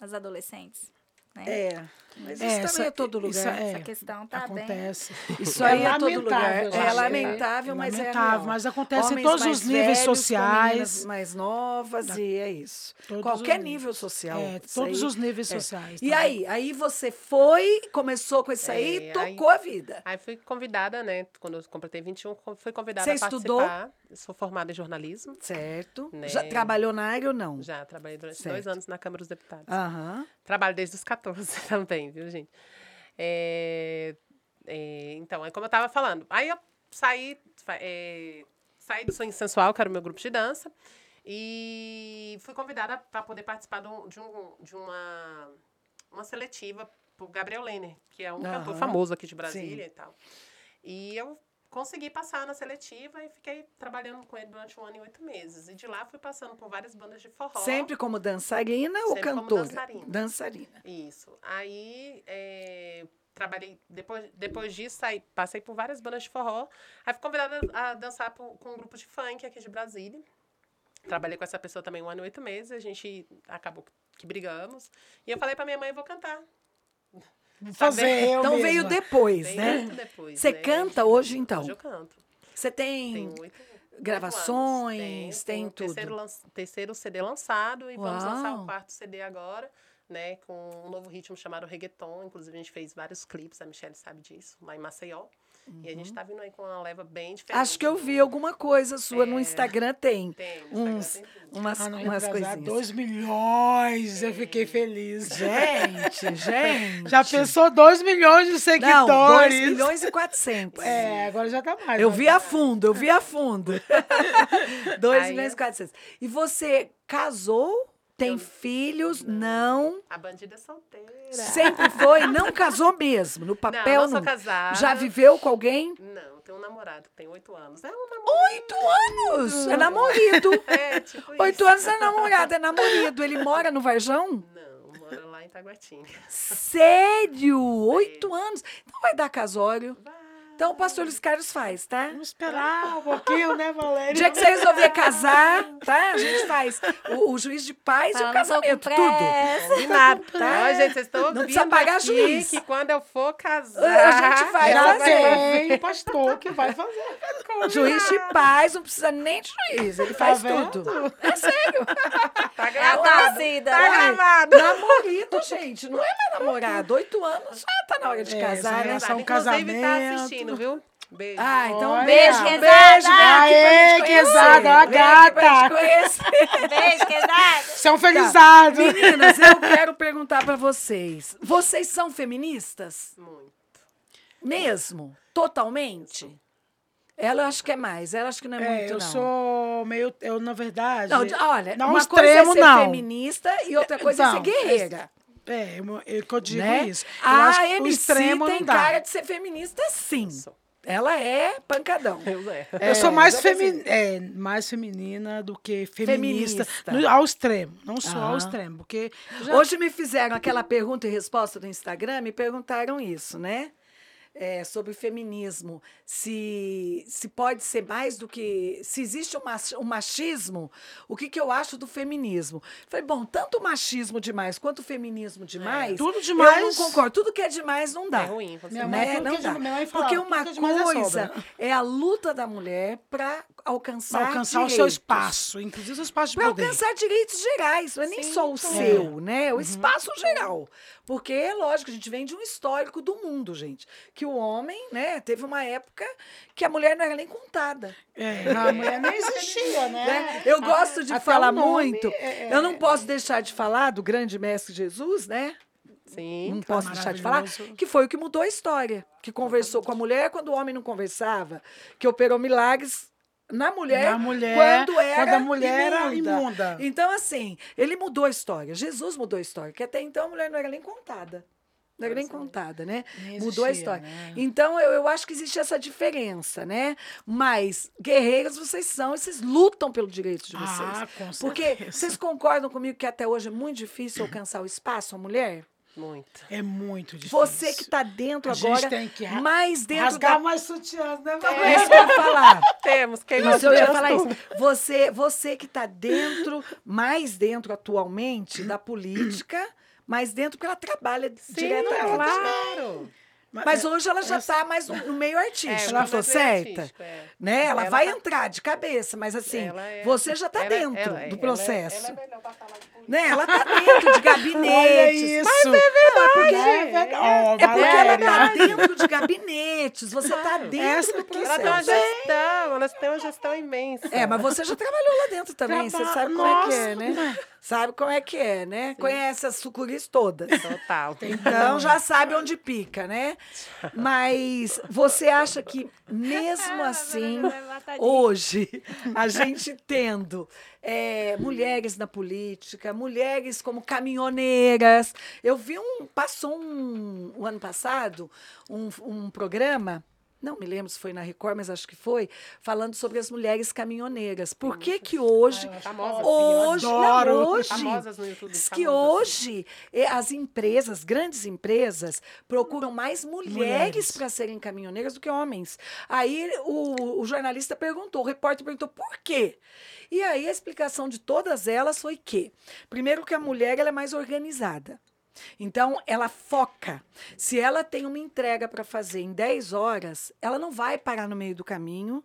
as adolescentes. Né? É, mas isso É, também essa- é todo isso lugar. é- Essa questão tá bem. Acontece. Isso aí é, todo lugar. lamentável, É gente. lamentável, É mas é lamentável, real. mas acontece em Homens todos mais os níveis velhos sociais. mais novas e é isso. Todos Qualquer os- nível social. É, isso todos aí. os níveis é. sociais. E tá? aí? Aí você foi, começou com isso aí, É, tocou a vida. Aí fui convidada, né? Quando eu completei 21, co- fui convidada Você a estudou? participar. Sou formada em jornalismo. Certo. Né. Já trabalhou na área ou não? Já trabalhei durante Certo. dois anos na Câmara dos Deputados. Aham. Trabalho desde os 14 *laughs* também, viu, gente? É, é, então, é como eu tava falando. Aí eu saí, é, saí do Sonho Sensual, que era o meu grupo de dança, e fui convidada para poder participar de, um- de um- uma, uma seletiva por Gabriel Lenner, que é um cantor Aham. famoso aqui de Brasília e tal. E eu consegui passar na seletiva e fiquei trabalhando com ele durante um ano e oito meses. E de lá fui passando por várias bandas de forró. Sempre como dançarina ou Sempre como cantora? dançarina. Dançarina. Isso. Aí é, trabalhei, depois, depois disso, saí, passei por várias bandas de forró. Aí fui convidada a dançar por- com um grupo de funk aqui de Brasília. Trabalhei com essa pessoa também um ano e oito meses. A gente acabou que brigamos. E eu falei pra minha mãe, vou cantar. Vou fazer eu Então veio mesma. depois, Bem né? muito depois, Você né? canta hoje, então? Hoje eu canto. Você tem Tenho oito, oito gravações, tem o terceiro, tudo. lan- terceiro CD lançado e vamos lançar Uau. o quarto CD agora, né? Com um novo ritmo chamado reggaeton. Inclusive, a gente fez vários clipes, a Michelle sabe disso, lá em Maceió. E a gente tá vindo aí com uma leva bem diferente. Uhum. Acho que eu vi alguma coisa sua no É. Instagram, tem. Tem, no Instagram Uns, tem umas, Ah, umas coisinhas. 2 milhões, eu fiquei feliz. Gente, *laughs* gente. Já pensou 2 milhões de Não, seguidores? 2 milhões e 400. É, agora já tá mais. Eu vi a fundo, eu vi a fundo. *laughs* 2 Aí milhões e eu- 400. E você casou? Tem filhos? Não. A bandida é solteira. Sempre foi? Não casou mesmo? No papel não, não sou casada. Já viveu com alguém? Não, tenho um namorado que tem oito anos. É um namorado. Oito anos! É namorido. *laughs* É, tipo Oito anos é namorado, é namorido. Ele mora no Varjão? Não, mora lá em Taguatinga. Sério? *laughs* Oito anos? Então vai dar casório. Vai. Então o pastor Luiz Carlos faz, tá? Vamos esperar um pouquinho, né, O Valéria? dia que você resolver casar, tá? A gente faz o, o juiz de paz e o casamento, tudo. Combinado. Tá. Ó, gente, vocês estão ouvindo Não precisa pagar aqui juiz. que quando eu for casar... A gente vai Já fazer. tem pastor que vai fazer. Juiz de paz não precisa nem de juiz, ele faz vendo? tudo. É sério. Tá É gravado. torcida. Tá né? gravado. Namorado, gente, não é mais namorado. Oito anos já tá na hora de É, casar, né? já só um Inclusive, tá casamento. Assistindo, viu? Beijo. Ah, então um Olha. beijo, um Beijo, beijo, aqui pra Aê, quesada, pra gata. Beijo, quebrada. Você é um felizado. Meninas, eu quero perguntar pra vocês. Vocês são feministas? Muito. Mesmo? Totalmente? Ela eu acho que é mais, ela acho que não é, É, muito, eu não. sou meio. Eu, na verdade. Não, olha, não uma extremo, coisa é ser não. feminista e outra coisa é Então, ser guerreira. É, eu, eu, que eu digo né? isso. Eu A acho que o MC extremo tem não dá. cara de ser feminista, sim. Sou. Ela é pancadão. Eu é. Eu sou É, mais, femi é, mais feminina do que feminista. Feminista. no- ao extremo. Não só ao extremo. Porque já- Hoje me fizeram aquela pergunta e resposta do Instagram, me perguntaram isso, né? É, sobre feminismo. Se, se pode ser mais do que. Se existe um, mach- machismo, o que, que eu acho do feminismo? Falei, bom, tanto o machismo demais quanto o feminismo demais. Tudo Eu demais- não concordo. Tudo que é demais não dá. É ruim. Você Minha não- mãe né? tudo Não que dá. minha mãe falava, Porque tudo uma que é é coisa sobra. é a luta da mulher para alcançar Pra alcançar o seu espaço, inclusive o seu espaço de Para poder. alcançar direitos gerais, não é nem Sim, só o então. seu, né? O espaço geral. Porque, é lógico, a gente vem de um histórico do mundo, gente. Que o homem, né, teve uma época que a mulher não era nem contada. É, a mulher nem existia, né? *laughs* né? Eu gosto de até falar muito. é, é, Eu não posso deixar de falar do grande mestre Jesus, né? Sim. Não posso deixar de falar, que foi o que mudou a história. Que conversou com a mulher quando o homem não conversava, que operou milagres na mulher, Na mulher, quando era quando a mulher era imunda. imunda. Então, assim, ele mudou a história. Jesus mudou a história, que até então a mulher não era nem contada. Não era nem contada, né? Nem Mudou a existia, história. né? Então, eu, eu acho que existe essa diferença, né? Mas guerreiras vocês são e vocês lutam pelo direito de vocês. Ah, com Porque certeza. vocês concordam comigo que até hoje é muito difícil alcançar o espaço, a mulher? Muito. É muito difícil. Você que está dentro A gente agora, tem que ra- mais dentro Rasgar da... mais sutiãs, né? É isso que eu ia falar. *laughs* Temos, quem Isso, eu ia falar isso. Você, você que está dentro, mais dentro atualmente da política, mais dentro porque ela trabalha Sim, diretamente. claro. Mas hoje ela já está mais no, meio artístico, É, ela mas tô é certa? artístico, é. Né? Ela, Ela vai tá- entrar de cabeça, mas assim, Ela é- você já está ela- dentro ela- do ela- processo. Ela é de política. né? Ela está dentro de *laughs* gabinetes. Olha isso. Mas é verdade. porque, É. Ó, é porque ela está dentro de gabinetes. Você está dentro Essa do aqui- Ela tem uma processo. gestão, ela tem uma gestão imensa. É, mas você já trabalhou lá dentro também, você Traba- sabe como é que é, Nossa, né? Sabe como é que é, né? Conhece as sucuris todas. Total. Então já sabe onde pica, né? Mas você acha que mesmo *laughs* assim, hoje, a gente tendo é, mulheres na política, mulheres como caminhoneiras. Eu vi um. Passou um, o ano passado um, um programa. Não me lembro se foi na Record, mas acho que foi, falando sobre as mulheres caminhoneiras. Por que que hoje, Famosas. hoje, não, adoro. hoje, Famosas no YouTube. Diz que famosas. hoje eh, as empresas, grandes empresas, procuram mais mulheres Mulheres. para serem caminhoneiras do que homens. Aí o, o jornalista perguntou, o repórter perguntou por quê? E aí a explicação de todas elas foi que, primeiro que a mulher ela é mais organizada. Então, ela foca. Se ela tem uma entrega para fazer em 10 horas, ela não vai parar no meio do caminho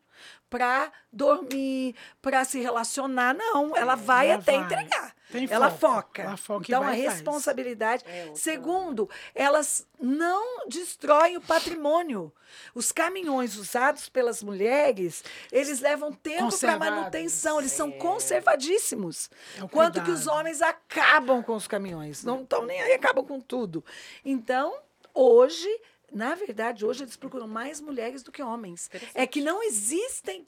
para dormir, para se relacionar. Não, ela vai ela até vai. entregar. Tem ela foca. Ela foca e então, vai a e responsabilidade. É, Segundo, elas não destroem o patrimônio. Os caminhões usados pelas mulheres, eles levam tempo para manutenção, eles são conservadíssimos. É Quanto que os homens acabam com os caminhões, não estão nem aí, acabam com tudo. Então, hoje, na verdade, hoje eles procuram mais mulheres do que homens. É que não existem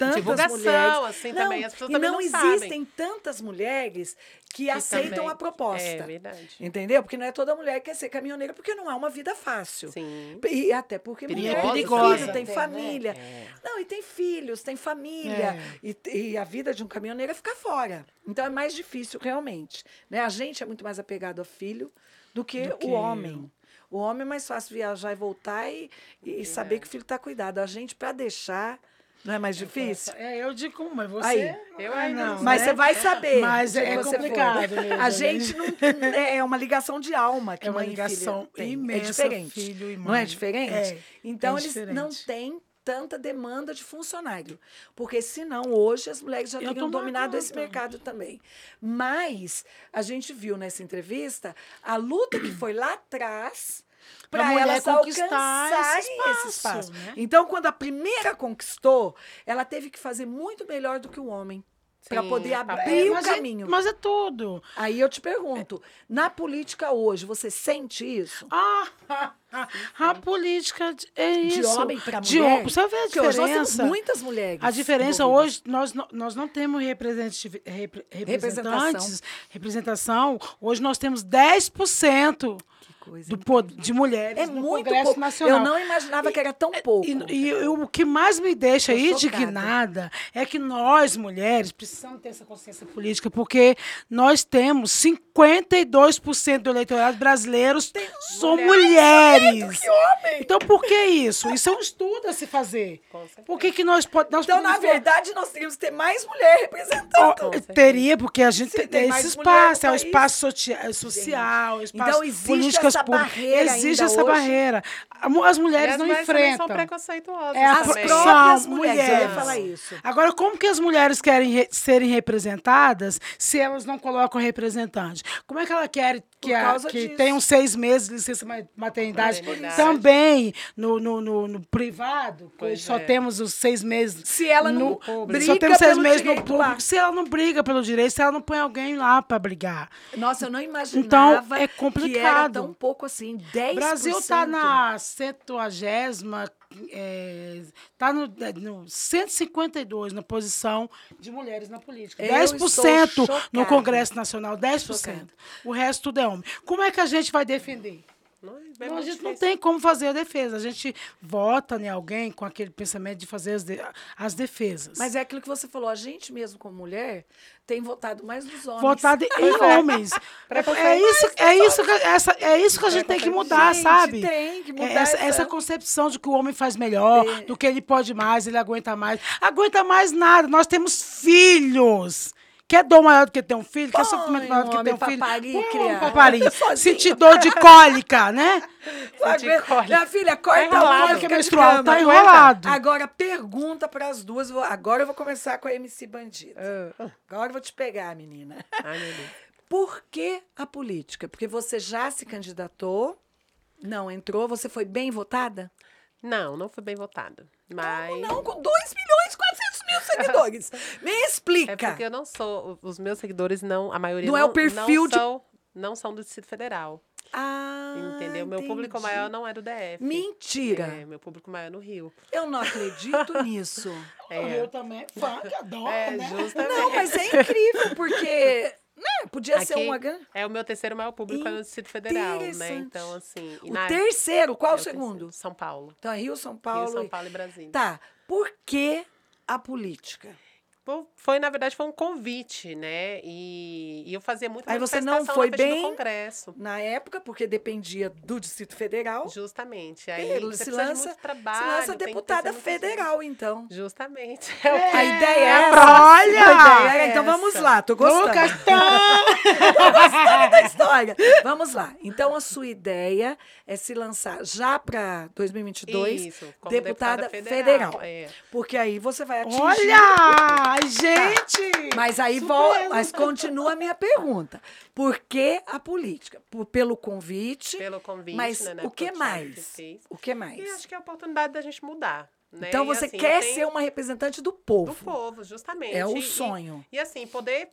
tantas Divulgação, mulheres. assim, não, também. As pessoas e também não, não sabem. existem tantas mulheres que, aceitam também- a proposta. É verdade. Entendeu? Porque não é toda mulher que quer ser caminhoneira, porque não é uma vida fácil. Sim. E até porque mulher tem Perigosa filho, tem né? família. Não, e tem filhos, tem família. E, e a vida de um caminhoneiro é ficar fora. Então é mais difícil, realmente. Né? A gente é muito mais apegado ao filho do que, Do que o homem. O homem é mais fácil viajar e voltar e, e saber que o filho está cuidado. A gente, para deixar, não é mais difícil? É, eu digo, mas você. Aí. Eu Ah, ainda não. Mas né? você vai saber. Mas é complicado mesmo, A né? gente não. É é uma ligação de alma que É uma mãe e ligação imensa, É diferente. filho e Não é mãe. diferente? É, então, é eles diferente. não têm tanta demanda de funcionário. Porque senão, hoje, as mulheres já Eu teriam dominado esse mercado também. Mas a gente viu nessa entrevista a luta que foi lá atrás para elas conquistar esse esse espaço, espaço. né? Então, quando a primeira conquistou, ela teve que fazer muito melhor do que o homem. Para poder tá abrir bem. o mas, é, caminho. mas é tudo. Aí eu te pergunto, na política hoje, você sente isso? Ah, *laughs* a, política de- é De isso. homem para De mulher? homem. Você vê a Porque hoje nós temos diferença? muitas mulheres. A diferença hoje, nós, não- nós não temos representativi- repre- Representação. representantes, representação. Hoje nós temos 10% Que coisa. do, pod- de mulheres É no muito Congresso pouco. Nacional. Eu não imaginava que era tão pouco. E, e o que mais me deixa indignada é que nós, mulheres, precisamos ter essa consciência política, porque nós temos 52% do eleitorado brasileiro são mulheres. Então, por que isso? Isso é um estudo a se fazer. Por que, que nós, pod- nós Então, na verdade, nós teríamos que ter mais mulher representando. Teria, porque a gente Se tem, tem esse espaço, é o espaço socia- social, o espaço Então, políticas essa barreira Existe ainda essa hoje? barreira. As E mulheres as não mulheres enfrentam. são preconceituosas É a As também. próprias São mulheres, eu ia mulheres. falar isso. Agora, como que as mulheres querem re- serem representadas se elas não colocam representante? Como é que ela quer que, a, que tenham seis meses de licença ma- maternidade, Maternidade. também no, no, no- no privado? que Pois só é. temos os seis meses Se ela não no público. briga só temos seis pelo meses no direito lá. público. Se ela não briga pelo direito, se ela não põe alguém lá para brigar. Nossa, eu não imaginava Então, é que era complicado. tão pouco assim, 10%. O Brasil está na 70 é, tá no, no 152 na posição de mulheres na política. Eu 10% estou no. Congresso Nacional, 10%. Chocada. O resto tudo é homem. Como é que a gente vai defender? Não, é Não, a gente não tem como fazer a defesa. A gente vota em alguém com aquele pensamento de fazer as, de- as defesas. Mas é aquilo que você falou, a gente mesmo como mulher tem votado mais nos homens. Votado em homens. *laughs* É isso, é isso, que, essa, é isso que a gente tem que mudar, Gente, sabe? tem que mudar É essa, essa- essa concepção de que o homem faz melhor, É. do que ele pode mais, ele aguenta mais. Aguenta mais nada. Nós temos filhos. Quer dor maior do que ter um filho? Quer sofrimento maior do que ter um filho? parir, Põe um homem pra parir. Sentir dor de cólica, né? Aguenta- cólica. Minha filha, corta Tá a Cólica menstrual, tá enrolado. Agora, pergunta para as duas. Agora eu vou começar com a MC Bandida. Ah, Agora eu vou te pegar, menina. Ai, meu Deus. *laughs* Por que a política? Porque você já se candidatou, não entrou, você foi bem votada? Não, não fui bem votada. Mas. Não, com 2 milhões 400 mil seguidores. Me É explica. porque eu não sou. Os meus seguidores não. A maioria Não não, é o perfil não de- são, não são do Distrito Federal. Ah, entendeu? Meu público maior não é do DF. Mentira. É, meu público maior é no Rio. Eu não acredito *laughs* nisso. É. Eu também, fã, que adoro, É, né? justamente. Não, mas é incrível, porque né, podia ser Aqui uma grande. É o meu terceiro maior público é no Distrito Federal, né? Então, assim. e O na- terceiro, qual é o terceiro, segundo? São Paulo. Então, é Rio, São Paulo. Rio, São e- Paulo e Brasília. Tá. Por que a política? Foi, na verdade, foi um convite, né? E, e eu fazia muita Aí você não foi bem? do Congresso. Na época, porque dependia do Distrito Federal, Justamente. Aí ele você se lança, muito se trabalho. lança tem que deputada federal, então. coisas. Justamente. *laughs* A ideia é É, essa. olha! A ideia é- então vamos lá, tô gostando. Lucas, *laughs* tá. Tô gostando da história. Vamos lá. Então, a sua ideia é se lançar já para 2022 Isso, como deputada, deputada federal. federal, é. Porque aí você vai atingir... Olha! Gente! Mas aí vou, mas continua a minha pergunta. Por que a política? Por- pelo convite, Pelo convite, mas né, né, o que mais? O que mais? E acho que é a oportunidade da gente mudar. Né? Então E, você assim, quer ser uma representante do povo. do povo, justamente. É o E- sonho. E, assim, poder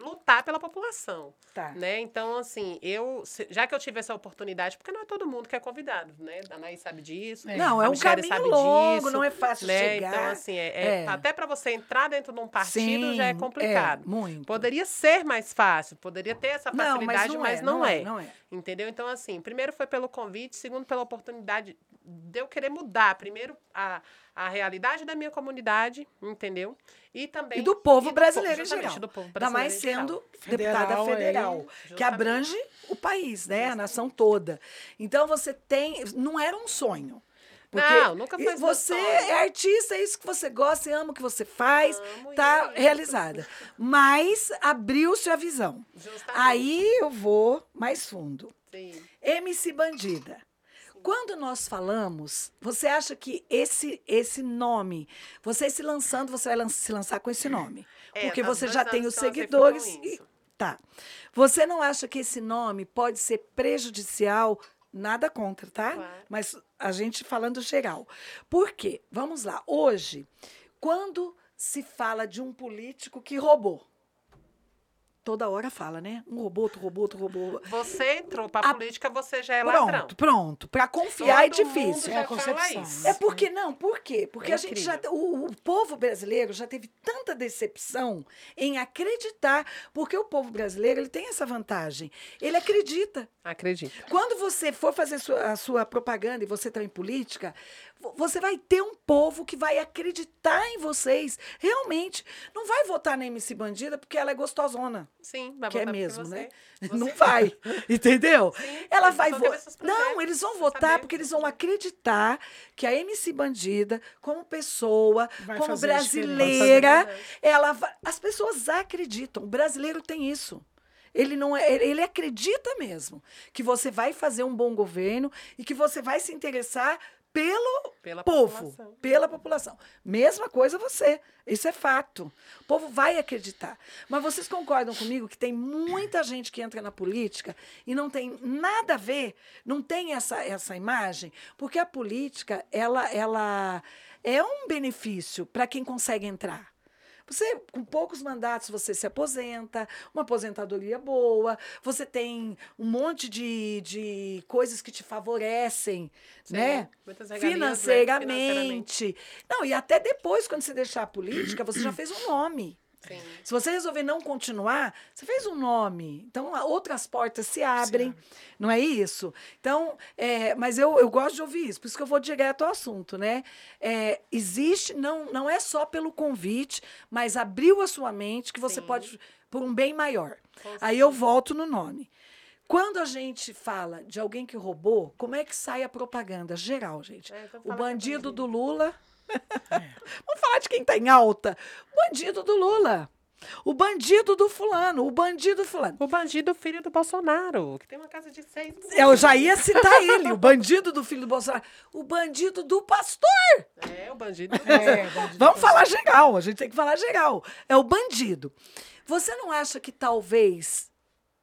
lutar pela população. Tá. Né? Então, assim, eu, se- já que eu tive essa oportunidade, porque não é todo mundo que é convidado, né? A Anaís sabe disso. Não, é um Michele caminho sabe longo, disso, não é fácil né? chegar. Então, assim, é, é- É. até para você entrar dentro de um partido já é Sim, complicado. é, muito. Poderia ser mais fácil, poderia ter essa Não, facilidade, mas não é, não é, não é. Entendeu? Então, assim, primeiro foi pelo convite, segundo pela oportunidade de eu querer mudar, primeiro, a, a realidade da minha comunidade, entendeu? E também... E do povo e do brasileiro em justamente, geral. do povo Ainda mais brasileiro em geral. sendo Federal, deputada federal, que justamente. abrange o país, né? A nação toda. Então você tem. Não era um sonho. Não, nunca foi e Você é artista, é isso que você gosta, você ama o que você faz, Amo tá isso. realizada. Mas abriu-se a visão. Justamente. Aí eu vou mais fundo. Sim. MC Bandida. Quando nós falamos, você acha que esse esse nome, você se lançando, você vai lan- se lançar com esse nome? É, Porque você já tem os seguidores. e- tá. Você não acha que esse nome pode ser prejudicial? Nada contra, tá? Claro. Mas a gente falando geral. Por quê? Vamos lá. Hoje, quando se fala de um político que roubou, toda hora fala, né? Um roubou, outro roubou, outro roubou. Você entrou pra A- política, você já é ladrão. Pronto, pronto. Para confiar é Todo mundo difícil. É a concepção. isso. É porque não, por quê? Porque É a gente já o, o povo brasileiro já teve tanta decepção em acreditar, porque o povo brasileiro ele tem essa vantagem. Ele acredita. Acredito. Quando você for fazer sua- a sua propaganda e você está em política, você vai ter um povo que vai acreditar em vocês. Realmente. Não vai votar na MC Bandida porque ela é gostosona. Sim, vai Que é votar porque mesmo, você- né? você- Não vai. *laughs* Entendeu? Ela eles vai votar. Não, eles vão votar saber. porque eles vão acreditar que a MC Bandida, como pessoa, Vai como brasileira, ela vai... as pessoas acreditam. O brasileiro tem isso. Ele não é, ele acredita mesmo que você vai fazer um bom governo e que você vai se interessar pelo Pela povo, população. pela população. Mesma coisa você. Isso é fato. O povo vai acreditar. Mas vocês concordam comigo que tem muita gente que entra na política e não tem nada a ver, não tem essa, essa imagem, porque a política, ela, ela é um benefício para quem consegue entrar. Você, com poucos mandatos, você se aposenta, uma aposentadoria boa, você tem um monte de, de coisas que te favorecem, Sim, né? né? Financeiramente. Não, e até depois, quando você deixar a política, você já fez um nome. Sim. Se você resolver não continuar, você fez um nome. Então, outras portas se abrem. Não é isso? Então, é, mas eu, eu gosto de ouvir isso, por isso que eu vou direto ao assunto, né? É, existe, não, não é só pelo convite, mas abriu a sua mente que você Sim. pode, por um bem maior. Aí eu volto no nome. Quando a gente fala de alguém que roubou, como é que sai a propaganda geral, gente? É, então o bandido. do Lula. *laughs* Vamos falar de quem tá em alta. O bandido do Lula. O bandido do fulano. O bandido do fulano. O bandido filho do Bolsonaro, que tem uma casa de seis. Eu já ia citar ele, o *laughs* bandido do filho do Bolsonaro. O bandido do pastor. É, o bandido. É, bandido Vamos falar geral, a gente tem que falar geral. É o bandido. Você não acha que talvez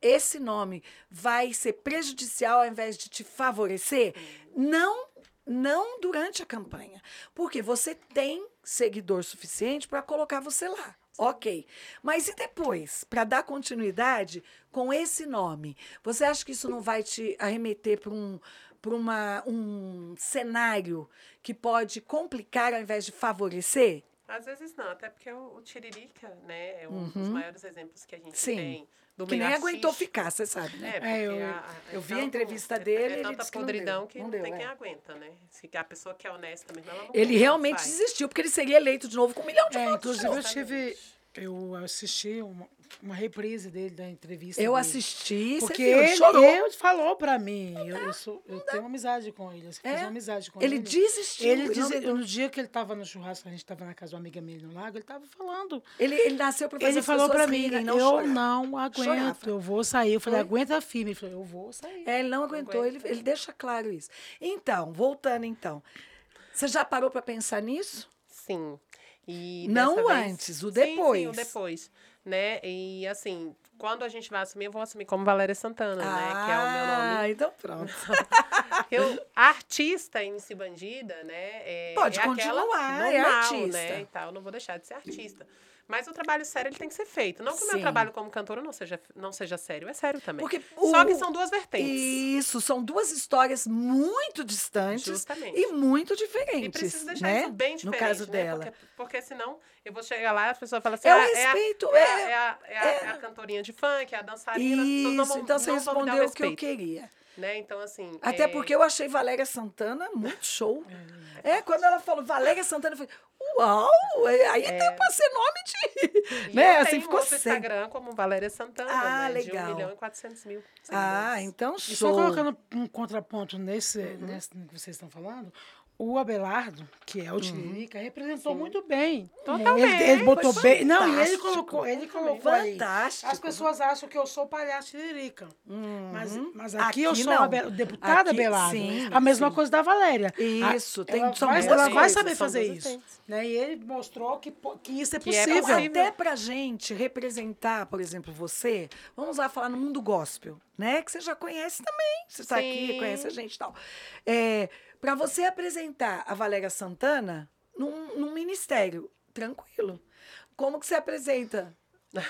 esse nome vai ser prejudicial ao invés de te favorecer? Não, não durante a campanha. Porque você tem seguidor suficiente para colocar você lá. Ok. Mas e depois, para dar continuidade com esse nome? Você acha que isso não vai te arremeter para um, pra uma, um cenário que pode complicar ao invés de favorecer? Às vezes não, até porque o, o Tiririca, né, é um dos maiores exemplos que a gente Uhum. Sim. tem do Que nem aguentou ficar, você sabe, né? É, porque eu- a- a- eu é vi a tanto- entrevista é- dele, É, tanta disse que não podridão deu, que não não, deu, tem é. quem aguenta, né? Se a pessoa que é honesta mesmo, ela não Ele realmente desistiu, porque ele seria eleito de novo com um milhão de É, votos. inclusive eu tive. Eu assisti uma, uma reprise dele da entrevista. Eu dele. assisti, Porque você viu, ele chorou. ele falou pra mim. Eu, eu, sou, eu tenho uma amizade com ele. Eu fiz É? uma amizade com Ele ele. desistiu. Ele ele, não no dia que ele estava no churrasco, a gente estava na casa de uma amiga minha no lago, ele estava falando. ele, ele nasceu para fazer Ele as falou pra mim, rirem, não eu chorar. não aguento, Chorava. eu vou sair. Eu falei, Foi? aguenta firme. Ele falou, eu vou sair. É, ele não aguentou, ele, ele deixa claro isso. Então, voltando então. Você já parou para pensar nisso? Sim. E Não o vez- antes, o Sim, Sim, depois. o depois. Né? E assim, quando a gente vai assumir, eu vou assumir como Valéria Santana, né? Que é o meu nome. Ah, então pronto. *laughs* Eu, artista em si bandida, né? É, Pode é continuar, é normal, artista. Né, e tal, não vou deixar de ser artista. Mas o trabalho sério ele tem que ser feito. Não que o meu trabalho como cantora não seja, não seja sério, é sério também. Porque Só o- que são duas vertentes. Isso, são duas histórias muito distantes Justamente. e muito E diferentes. preciso deixar né? isso bem diferente, No caso né? dela. Porque, porque senão eu vou chegar lá e as pessoas falam assim, É o ah, é a- respeito, é, é- a, é, a, é, a, é a cantorinha de funk, é a dançarina, não Isso, vão, então você não respondeu o que eu queria. Né? Então, assim... Até é, porque eu achei Valéria Santana muito show. *laughs* É, quando ela falou Valéria Santana, eu falei, uau! Aí até pra ser nome de. e *laughs* né? eu Assim tenho ficou outro sem. Instagram como Valéria Santana, Ah, né? De legal. 1 milhão e 400 mil Ah, então E só show. colocando um contraponto nesse, Uhum. nesse que vocês estão falando, o Abelardo, que Uhum. é o Tiririca, representou muito bem. Totalmente, Ele, ele botou foi bem. Não, e ele colocou, ele colocou aí. Fantástico. As pessoas acham que eu sou o palhaço Tiririca. Mas, mas aqui, Aqui eu sou não. a deputada Aqui, Abelardo. sim, a mesma sim. coisa da Valéria. Isso, A- tem- ela são vai, ela vai coisas, saber são fazer isso. Né? E ele mostrou que, que isso é Que é possível. possível. Até pra gente representar, por exemplo, você, vamos lá falar no mundo gospel, né? Que você já conhece também. Você está aqui, Sim. conhece a gente e tal. É, para você apresentar a Valéria Santana num, num ministério, tranquilo. Como que você apresenta?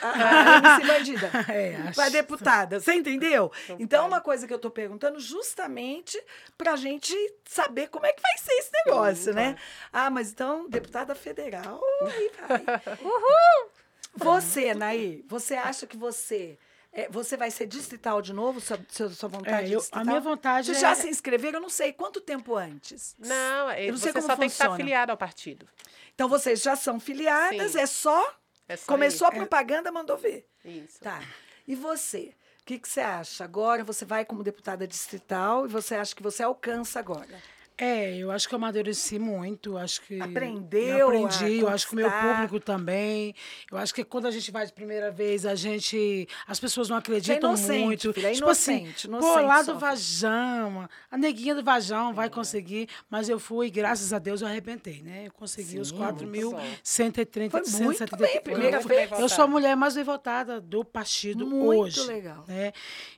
A, a Bandida. *laughs* É, Para deputada, você entendeu? Então, é uma coisa que eu tô perguntando justamente pra gente saber como é que vai ser esse negócio, né? Ah, mas então, deputada federal, aí vai. *laughs* Você, Naí, você acha que você. É, você vai ser distrital de novo? Sua, sua, sua vontade É, eu- a minha vontade Vocês é... já se inscreveram? Eu não sei. Quanto tempo antes? Não, é- Eu não sei você como só tem que estar funciona. afiliado ao partido. Então, vocês já são filiadas, Sim. é só. É só Começou a ir. propaganda, mandou ver. Isso. Tá. E você? O que, que você acha? Agora você vai como deputada distrital e você acha que você alcança agora? É, eu acho que eu amadureci muito, acho que Aprendeu aprendi, eu acho que o meu público também. Eu acho que quando a gente vai de primeira vez, a gente, as pessoas não acreditam inocente, muito. filha, é tipo assim, inocente, pô, inocente lá do. Vajão, a neguinha do Vajão vai conseguir, mas eu fui, graças a Deus, eu arrebentei, né? Eu consegui os Sim, 4.130, Foi muito 170 bem, primeira Muito bem vez. eu sou a mulher mais bem votada do partido Muito hoje. legal. Né?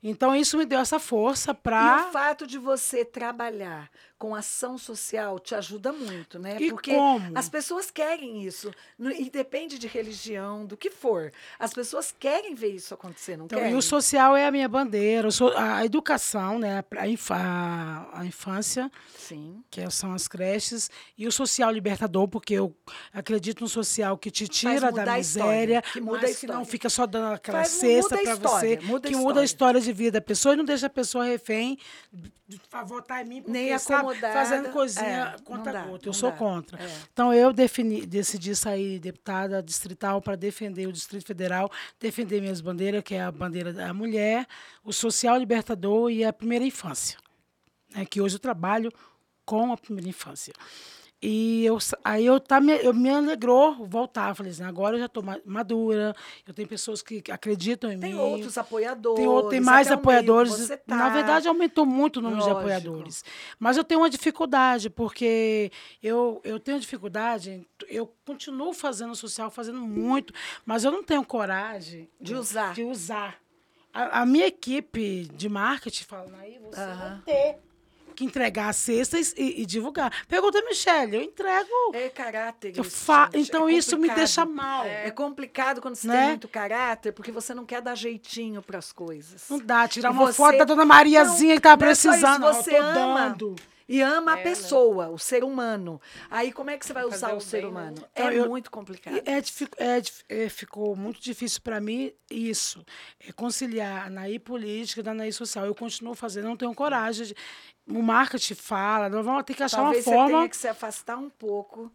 Então, isso me deu essa força E para. o fato de você trabalhar com ação social te ajuda muito, né? E Porque como? as pessoas querem isso. E depende de religião, do que for. As pessoas querem ver isso acontecer, não Então, querem? e o social é a minha bandeira, a educação, né, a, infa- a- infância, Sim. que são as creches, e o social libertador, porque eu acredito no social que te tira da miséria, que muda mas que não fica só dando aquela Faz- cesta para você, muda que muda a história. de vida da pessoa e não deixa a pessoa refém votar em mim, porque, Nem sabe, fazendo coisinha É, contra dá, gota. Eu sou dá. contra. É. Então, eu defini, decidi sair deputada distrital para defender o Distrito Federal, defender minhas bandeiras, que é a bandeira da mulher, o social libertador e a primeira infância. Né, que hoje eu trabalho com a primeira infância. E eu, aí eu, tá, me, eu me alegrou voltar. Falei assim, agora eu já estou madura, eu tenho pessoas que acreditam em Tem mim. outros apoiadores. Tem, tem mais que apoiadores. tá. Na verdade, aumentou muito o número de Lógico. apoiadores. Mas eu tenho uma dificuldade, porque eu, eu tenho dificuldade, eu continuo fazendo social, fazendo muito, mas eu não tenho coragem De usar. De usar. A, a minha equipe de marketing fala, aí você Aham. vai ter que entregar as cestas e, e divulgar. Pergunta a Michelle, eu entrego. É caráter. Isso, fa- gente, então é isso me deixa mal. É complicado quando você Né? tem muito caráter, porque você não quer dar jeitinho para as coisas. Não dá, tirar uma você- foto da dona Mariazinha que tava não é só isso, precisando. eu você ama. dando. E ama a É, né? pessoa, o ser humano. Aí como é que você vai Fazer usar o o ser bem, né? humano? Então, é eu- muito complicado. É, é é, ficou muito difícil para mim isso, é conciliar a Naí política da Naí social. Eu continuo fazendo, não tenho coragem. De, o marketing fala, nós vamos ter que achar Talvez uma você forma. tenha que se afastar um pouco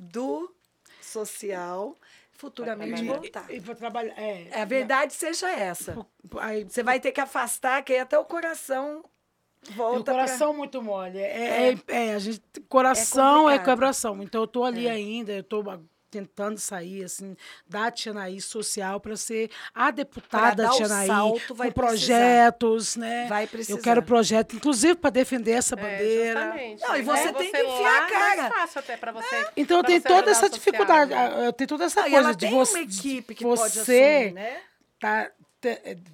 do social, futuramente voltar. E, para trabalhar. É, É, a verdade seja essa. Aí, Você vai ter que afastar, que aí até o coração o volta pra- coração muito mole. É, é, é, a gente, coração é, complicado. quebração. Então eu tô ali ainda, eu tô tentando sair, assim, da Tia Naí social para ser a deputada Pra dar o Tia Naí, salto, vai com precisar. projetos, né? Vai precisar. Eu quero projeto, inclusive para defender essa É, bandeira. justamente. Não, e É, você tem que lá enfiar a é cara. mais fácil até para você. Então eu tenho você toda essa dificuldade, né? eu tenho toda essa e coisa ela de tem você, uma equipe que você pode assumir, né? tá,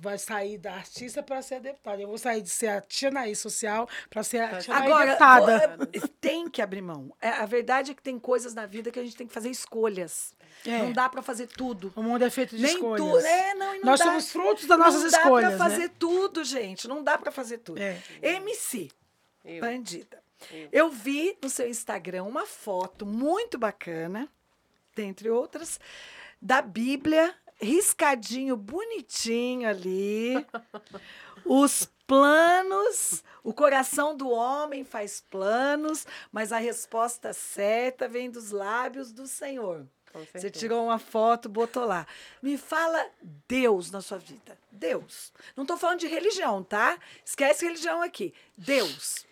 vai sair da artista para ser deputada. Eu vou sair de ser a tia Naí social para ser a tia Agora, deputada. vo- tem que abrir mão. É, A verdade é que tem coisas na vida que a gente tem que fazer escolhas. É. Não dá para fazer tudo. O mundo é feito de Nem escolhas. tudo. É, não, e não Nós dá. somos frutos das nossas não dá escolhas, pra fazer né? tudo, gente. Não dá para fazer tudo. É. MC, Eu. bandida. Eu. Eu vi no seu Instagram uma foto muito bacana, dentre outras, da Bíblia, riscadinho, bonitinho ali. Os planos, o coração do homem faz planos, mas a resposta certa vem dos lábios do Senhor. Você tirou uma foto, botou lá. Me fala Deus na sua vida. Deus. Não estou falando de religião, tá? Esquece religião aqui. Deus.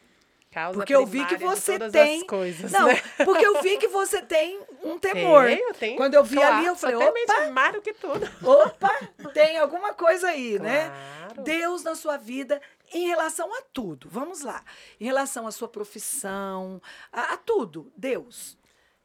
Causa Porque eu vi que você tem. as coisas, não, né? porque eu vi que você tem um *laughs* temor. Tenho, tenho. Quando eu vi Claro, ali, eu falei, opa, mais que tudo. *laughs* opa, tem alguma coisa aí, né? Claro. Deus na sua vida em relação a tudo. Vamos lá. Em relação à sua profissão, a, a tudo. Deus.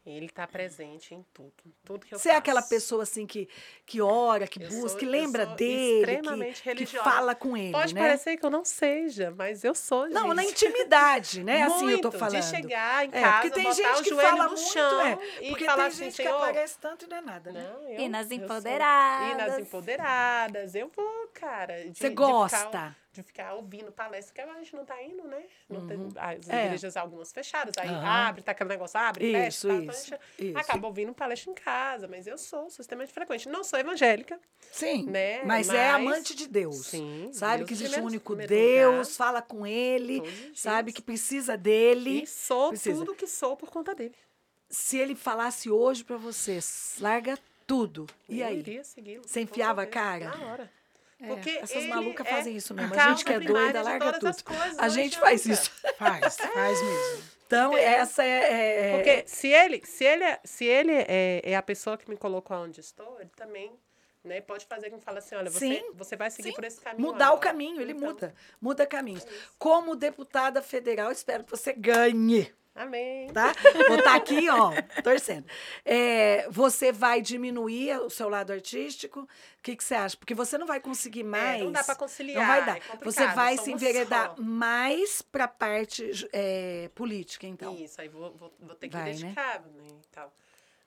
Ele está presente em tudo. Tudo que eu Você é aquela faço. pessoa assim que, que ora, que Eu busca, sou- que lembra dele, extremamente que, que fala com ele, Pode né? parecer que eu não seja, mas eu sou, Não, gente. na intimidade, né? assim eu tô *laughs* Muito, falando. De chegar em É, casa, porque tem botar gente o que joelho fala no muito, chão é, e porque falar tem assim, gente que Senhor, aparece tanto e não é nada, né? Não, eu, E nas eu sou- empoderadas. E nas empoderadas. Eu vou, cara. de- Você de gosta? ficar- De ficar, ouvindo palestra, que a gente não tá indo, né? Não tem, as É. igrejas algumas fechadas. Aí Aham. abre, tá aquele negócio, abre, fecha. Isso, tá, então isso, a gente isso. Acaba ouvindo palestra em casa, mas eu sou sistemamente frequente. Não sou evangélica, Sim, né? mas, é Mas- amante de Deus. Sim, Sabe Deus que em existe um único Deus, lugar. fala com ele, sabe que precisa dele. E sou Precisa. tudo que sou por conta dele. Se ele falasse hoje pra você, larga tudo. E eu aí? Você enfiava a cara? Na hora. Porque Essas malucas é fazem isso mesmo. A gente que é doida, larga tudo. A gente faz isso. *laughs* Faz, faz mesmo. Então, Entendeu? essa é. é- é- Porque se ele, se ele, é- se ele é, é a pessoa que me colocou onde estou, ele também né, pode fazer que me fale assim, olha, você, Sim, você vai seguir sim. por esse caminho. mudar o agora. caminho, ele Então, muda. Muda caminhos. Como deputada federal, espero que você ganhe. Amém. tá? Vou estar aqui, ó, torcendo. É, você vai diminuir o seu lado artístico? O que, que você acha? Porque você não vai conseguir mais. É, não dá pra conciliar. Não vai dar. é você vai se enveredar só. mais para a parte é, política, então. Isso, aí vou, vou, vou ter que Vai, me né? dedicar, né? e tal.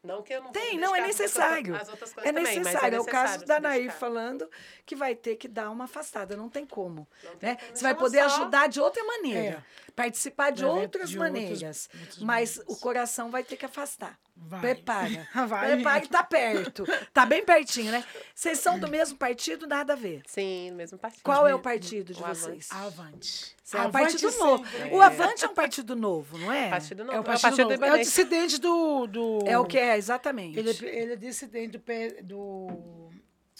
Não que eu não Tem, não, é necessário. às outras coisas É também, mas necessário. É, o caso necessário da Nair falando que vai ter que dar uma afastada. Não tem como. Não tem Né? como, Você vai poder só- ajudar de outra maneira. É. Participar de evento- outras de maneiras. outras mas maneiras. o coração vai ter que afastar. Vai. Prepara. *laughs* Vai. Prepara que tá perto. Tá bem pertinho, né? Vocês são do mesmo partido, nada a ver. Sim, no mesmo partido. Qual é o partido de O Avante. vocês? Avante. Cê é um Avante partido sempre. novo. O Avante é um partido novo, não é? Partido não, É o partido, novo. É o dissidente do, do... É o que é, exatamente. Ele, ele é dissidente do... Do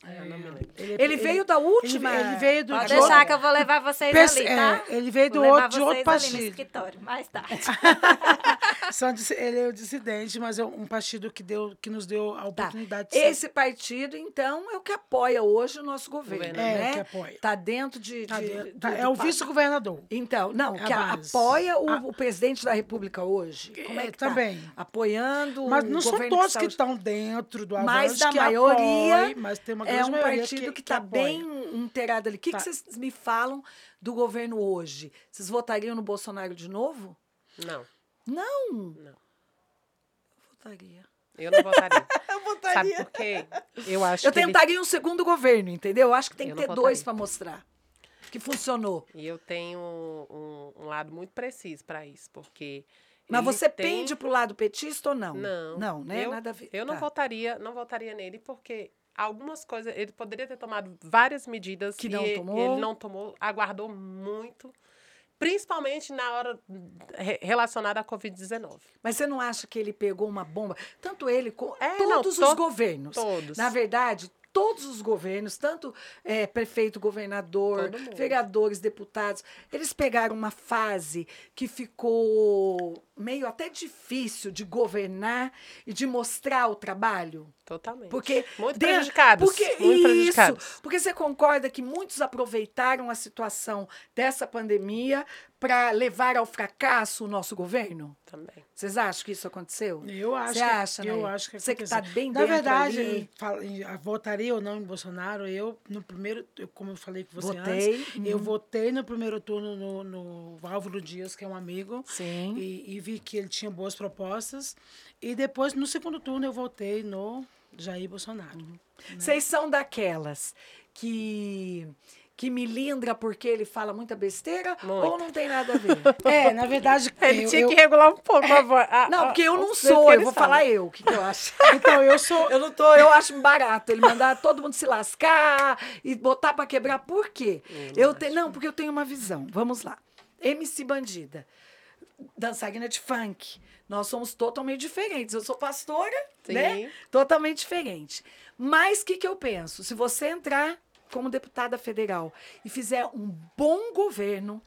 É, eu não me lembro. Ele veio da última. Ele, ele veio do... Pode de deixar outro- que eu vou levar vocês Pense- ali, tá? é, ele veio do outro, de outro vocês ali no partido. escritório, mais tarde. *laughs* São dis- ele é o dissidente, mas é um partido que, deu, que nos deu a Tá. oportunidade de ser. Esse partido, então, é o que apoia hoje o nosso governo, Governo. É, né? que apoia. Tá dentro de... Tá de- dentro- do- tá- do é o vice-governador. Então, não, É que a- apoia o, A- o presidente da República hoje. Como é É, que tá? também. Apoiando Mas o não são todos está que estão dentro do Avante, Mas da que maioria apoia, mas tem uma É um partido que está bem inteirado ali. O que, que Tá. vocês me falam do governo hoje? Vocês votariam no Bolsonaro de novo? Não, Não. não. Votaria. Eu não votaria. *laughs* Eu Sabe votaria. por quê? Eu acho Eu que ele- tentaria um segundo governo, entendeu? Eu acho que tem Eu que não ter dois para mostrar que funcionou. E eu tenho um, um lado muito preciso para isso, porque. Mas ele você tem- pende pro lado petista ou não? Não. Não, né? Eu, Nada a ver. Eu não Tá. votaria, não votaria nele, porque algumas coisas. Ele poderia ter tomado várias medidas Que não e- tomou. ele não tomou, aguardou muito. Principalmente na hora re- relacionada à Covid-19. Mas você não acha que ele pegou uma bomba? Tanto ele como É, não, todos os to- governos. Todos. Na verdade, todos os governos, tanto eh, prefeito, governador, vereadores, deputados, eles pegaram uma fase que ficou meio até difícil de governar e de mostrar o trabalho. Totalmente. Porque Muito de- prejudicados. Porque muito isso, prejudicados. porque você concorda que muitos aproveitaram a situação dessa pandemia para levar ao fracasso o nosso governo? Também. Vocês acham que isso aconteceu? Eu acho Você que, acha, eu né? acho que Você que tá aconteceu. bem Na dentro verdade, ali. fala- em- a- votaria ou não em Bolsonaro, eu, no primeiro, eu- como eu falei com você Votei, antes, eu uhum. votei no primeiro turno no, no Álvaro Dias, que é um amigo, Sim. e, e vi que ele tinha boas propostas. E depois, no segundo turno, eu votei no Jair Bolsonaro. Uhum. Vocês são daquelas que que milindra porque ele fala muita besteira Muito. ou não tem nada a ver? *laughs* É, na verdade, *laughs* Ele eu- tinha eu- que regular um pouco a voz. Não, porque eu não sou, eu vou falar eu, o que, que eu acho? *laughs* então, eu sou... Eu não tô, eu acho barato ele mandar todo mundo se lascar e botar pra quebrar. Por quê? Eu te, não, porque eu tenho uma visão. Vamos lá. MC Bandida, dançarina de funk. Nós somos totalmente diferentes. Eu sou pastora, né? Sim. Totalmente diferente. Mas o que, que eu penso? Se você entrar como deputada federal e fizer um bom governo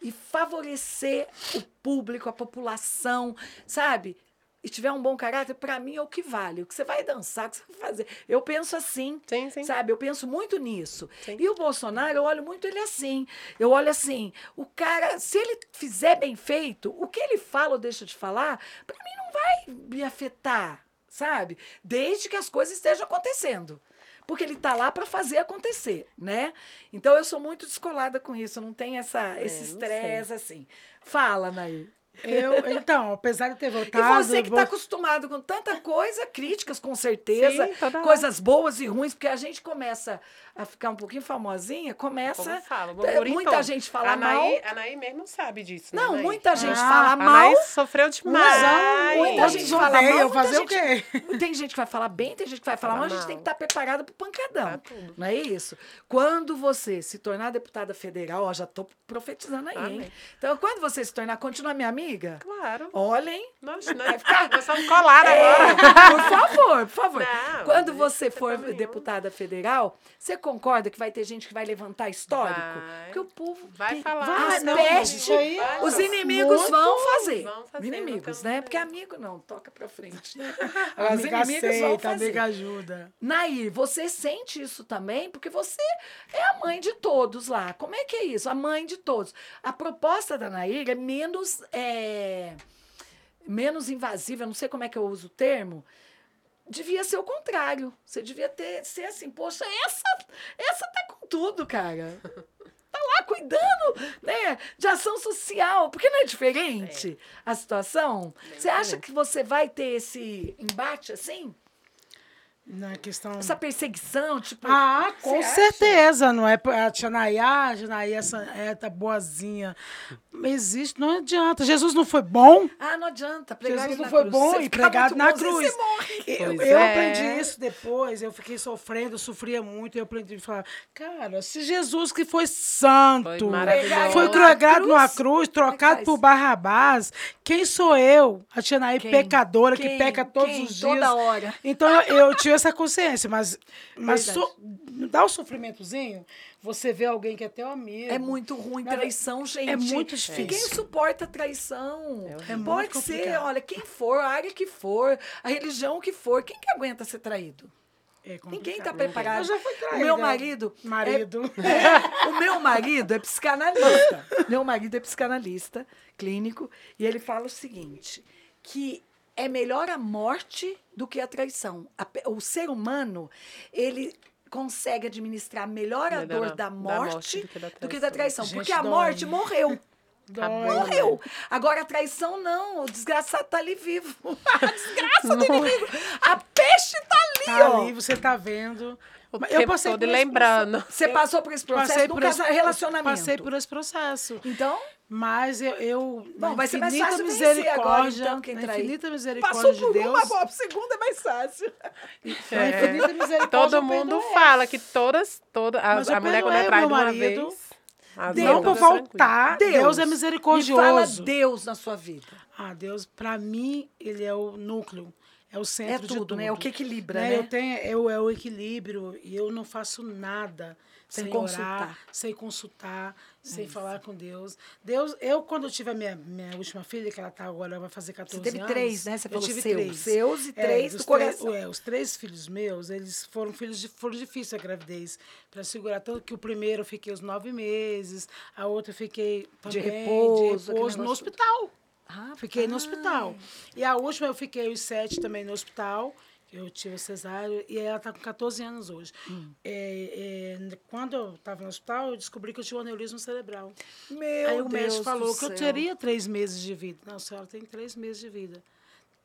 e favorecer o público, a população, sabe? E tiver um bom caráter, para mim é o que vale. O que você vai dançar, o que você vai fazer. Eu penso assim, Sim, sim. sabe? Eu penso muito nisso. Sim. E o Bolsonaro, eu olho muito ele assim. Eu olho assim, o cara, se ele fizer bem feito, o que ele fala ou deixa de falar, para mim não vai me afetar, sabe? Desde que as coisas estejam acontecendo. Porque ele tá lá para fazer acontecer, né? Então eu sou muito descolada com isso, não tenho essa, esse É, não estresse assim. Fala, Nair. Eu, então, apesar de ter E votado... você que está vou- acostumado com tanta coisa, críticas com certeza, Sim, coisas boas e ruins, porque a gente começa a ficar um pouquinho famosinha, começa. Como fala, o é, muita todo. gente fala a Anaí, mal. A Anaí mesmo sabe disso, né, Não, Anaí? muita gente Ah, fala A mal. Anaí sofreu demais. muita gente fala mal, muita fazer o gente- quê? *laughs* Tem gente que vai falar bem, tem gente que vai falar Fala mal, a gente mal. tem que estar preparado para pancadão. Pra tudo. Não é isso? Quando você se tornar deputada federal, ó, já estou profetizando aí, hein? Amém. Então, quando você se tornar, continua minha amiga? Claro. Olhem. Nós, nós, nós somos colados É, agora. por favor, por favor. Não, Quando você for tá deputada federal, você concorda que vai ter gente que vai levantar histórico? Vai. Porque o povo Vai tem- falar. Vai, as não, pestes, isso aí é os muito- inimigos vão fazer. Vão fazer, inimigos, não né? Porque amigo não, toca pra frente. Né? *laughs* Os Amiga inimigos vão aceita, fazer. amiga ajuda. Nair, você sente isso também? Porque você é a mãe de todos lá. Como é que é isso? A mãe de todos. A proposta da Nair é menos, é, menos invasiva, eu não sei como é que eu uso o termo. Devia ser o contrário. Você devia ter, ser assim, poxa, essa, essa tá com tudo, cara. Tá lá cuidando, né, de ação social. Porque não é diferente a situação? Você acha que você vai ter esse embate assim? Na questão. Essa perseguição, tipo. Ah, com acha? certeza, não é? A tia Nayá, a tia Nayá essa, é, tá boazinha. Existe, não adianta. Jesus não foi bom? Ah, não adianta. Pregar Jesus não foi cruz. bom e pregado na cruz. Eu, eu é. aprendi isso depois, eu fiquei sofrendo, eu sofria muito, eu aprendi a falar, cara, se Jesus que foi santo, Foi foi Na cruz, é trocado que por? Barrabás, quem sou eu, a tia Quem? pecadora, que Quem? peca todos Quem? os dias. Toda hora. Então eu, eu essa consciência, mas, mas so- dá o sofrimentozinho, você vê alguém que é teu amigo. É muito ruim Não, traição, gente. é muito difícil. Ninguém suporta traição. É horrível. Pode muito ser, complicado. olha, quem for, a área que for, a religião que for, quem que aguenta ser traído? É Ninguém está preparado. Eu já fui O meu marido. é- Marido. É, *laughs* o meu marido é psicanalista. meu marido é psicanalista clínico e ele fala o seguinte, que é melhor a morte do que a traição. A o ser humano, ele consegue administrar melhor a Melhor dor da da morte, morte do que da do que da traição. Gente, porque a dói. morte morreu. Dói, Morreu. Agora a traição não. O desgraçado tá ali vivo. *laughs* A desgraça do inimigo. A peixe tá ali, Tá ó. ali, você tá vendo. O Mas tempo todo lembrando. Você passou por esse processo Passei do por esse- relacionamento. Passei por esse processo. Então, Mas eu, eu Bom, vai ser mais infinita fácil vencer agora, misericórdia, então, quem trair. infinita misericórdia passou de por Deus, uma, pro segundo é mais fácil. misericórdia Todo eu mundo perdoei. fala que todas, toda, a, a mulher quando é traída uma marido. vez... Deus. Não por é tranquilo. voltar, Deus, é Me misericordioso. fala Deus na sua vida. Ah, Deus, pra mim, ele é o núcleo, é o centro É de tudo, tudo. né? É o que equilibra, né? né? Eu tenho, eu, é o equilíbrio e eu não faço nada Sem sem, consultar. orar, sem consultar, sem falar com Deus. Deus, eu quando eu tive a minha, minha última filha, que ela tá agora, vai fazer 14 Você teve anos. três, né? Você falou tive seus. três. Seus e É, três do coração. Três, é, os três filhos meus, eles foram filhos de, foram difíceis a gravidez para segurar tanto que o primeiro eu fiquei os nove meses, a outra eu fiquei De também repouso, de repouso no hospital. Ah, Fiquei no hospital. E a última eu fiquei os sete também no hospital. Eu tive cesárea e ela está com 14 anos hoje. Hum. É, é, quando eu estava no hospital, eu descobri que eu tinha um aneurisma cerebral. Meu Aí o Deus médico falou que eu céu. teria três meses de vida. Não, a senhora tem três meses de vida.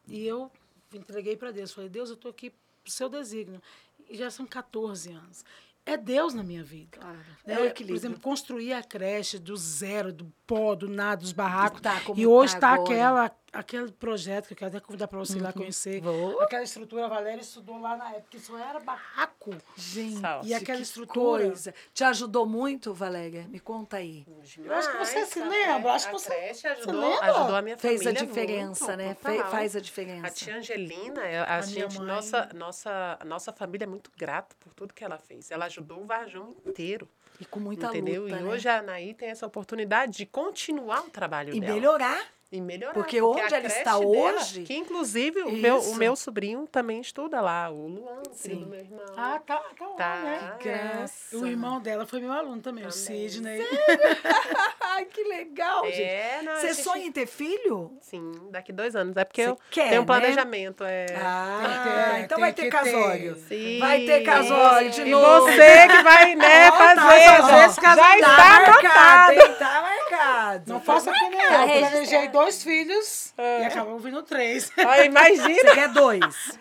E eu entreguei para Deus. Falei, Deus, eu estou aqui pro seu desígnio. E já são 14 anos. É Deus na minha vida. Claro. Né? É o Por equilíbrio. exemplo, construir a creche do zero, do pó, do nada, dos barracos. Tá, e hoje tá está agora. aquela, aquele projeto que eu quero até convidar para você ir lá conhecer. Vou. Aquela estrutura, a Valéria estudou lá na época, isso era barraco. Gente. E aquela que estrutura. coisa. Te ajudou muito, Valéria? Me conta aí. Eu acho que você Mas se a lembra, acho que a você- creche ajudou, lembra? ajudou a minha Fez a família diferença, muito, né? Faz a A diferença. tia Angelina, a, a A gente, nossa, nossa, a nossa família é muito grata por tudo que ela fez. Ela ajudou o Varjão inteiro. E com muita entendeu? luta, e né? hoje a Anaí tem essa oportunidade de continuar o trabalho E dela. melhorar. E melhorar. Porque a onde ela está dela, hoje- Que inclusive o meu, o meu sobrinho também estuda lá, o Luan, filho Sim. do meu irmão. Ah, tá, tá lá, Tá, né? é. Graça. O irmão dela foi meu aluno também, o Também. Sidney. *laughs* Ai, que legal, gente. É, não, a Você gente- sonha em ter filho? Sim, daqui dois anos. É porque Você eu quer, tenho um né? planejamento. É... Ah, que ter, então vai ter que casório. ter. Sim. Vai ter casório de E novo. você que vai, né, tá, fazer. ó, já- está Tá marcado, anotado. hein? Tá marcado. Não faça que nem eu. Tá Planejei. Dois filhos É. e acabou vindo três. Olha, imagina. Você quer dois?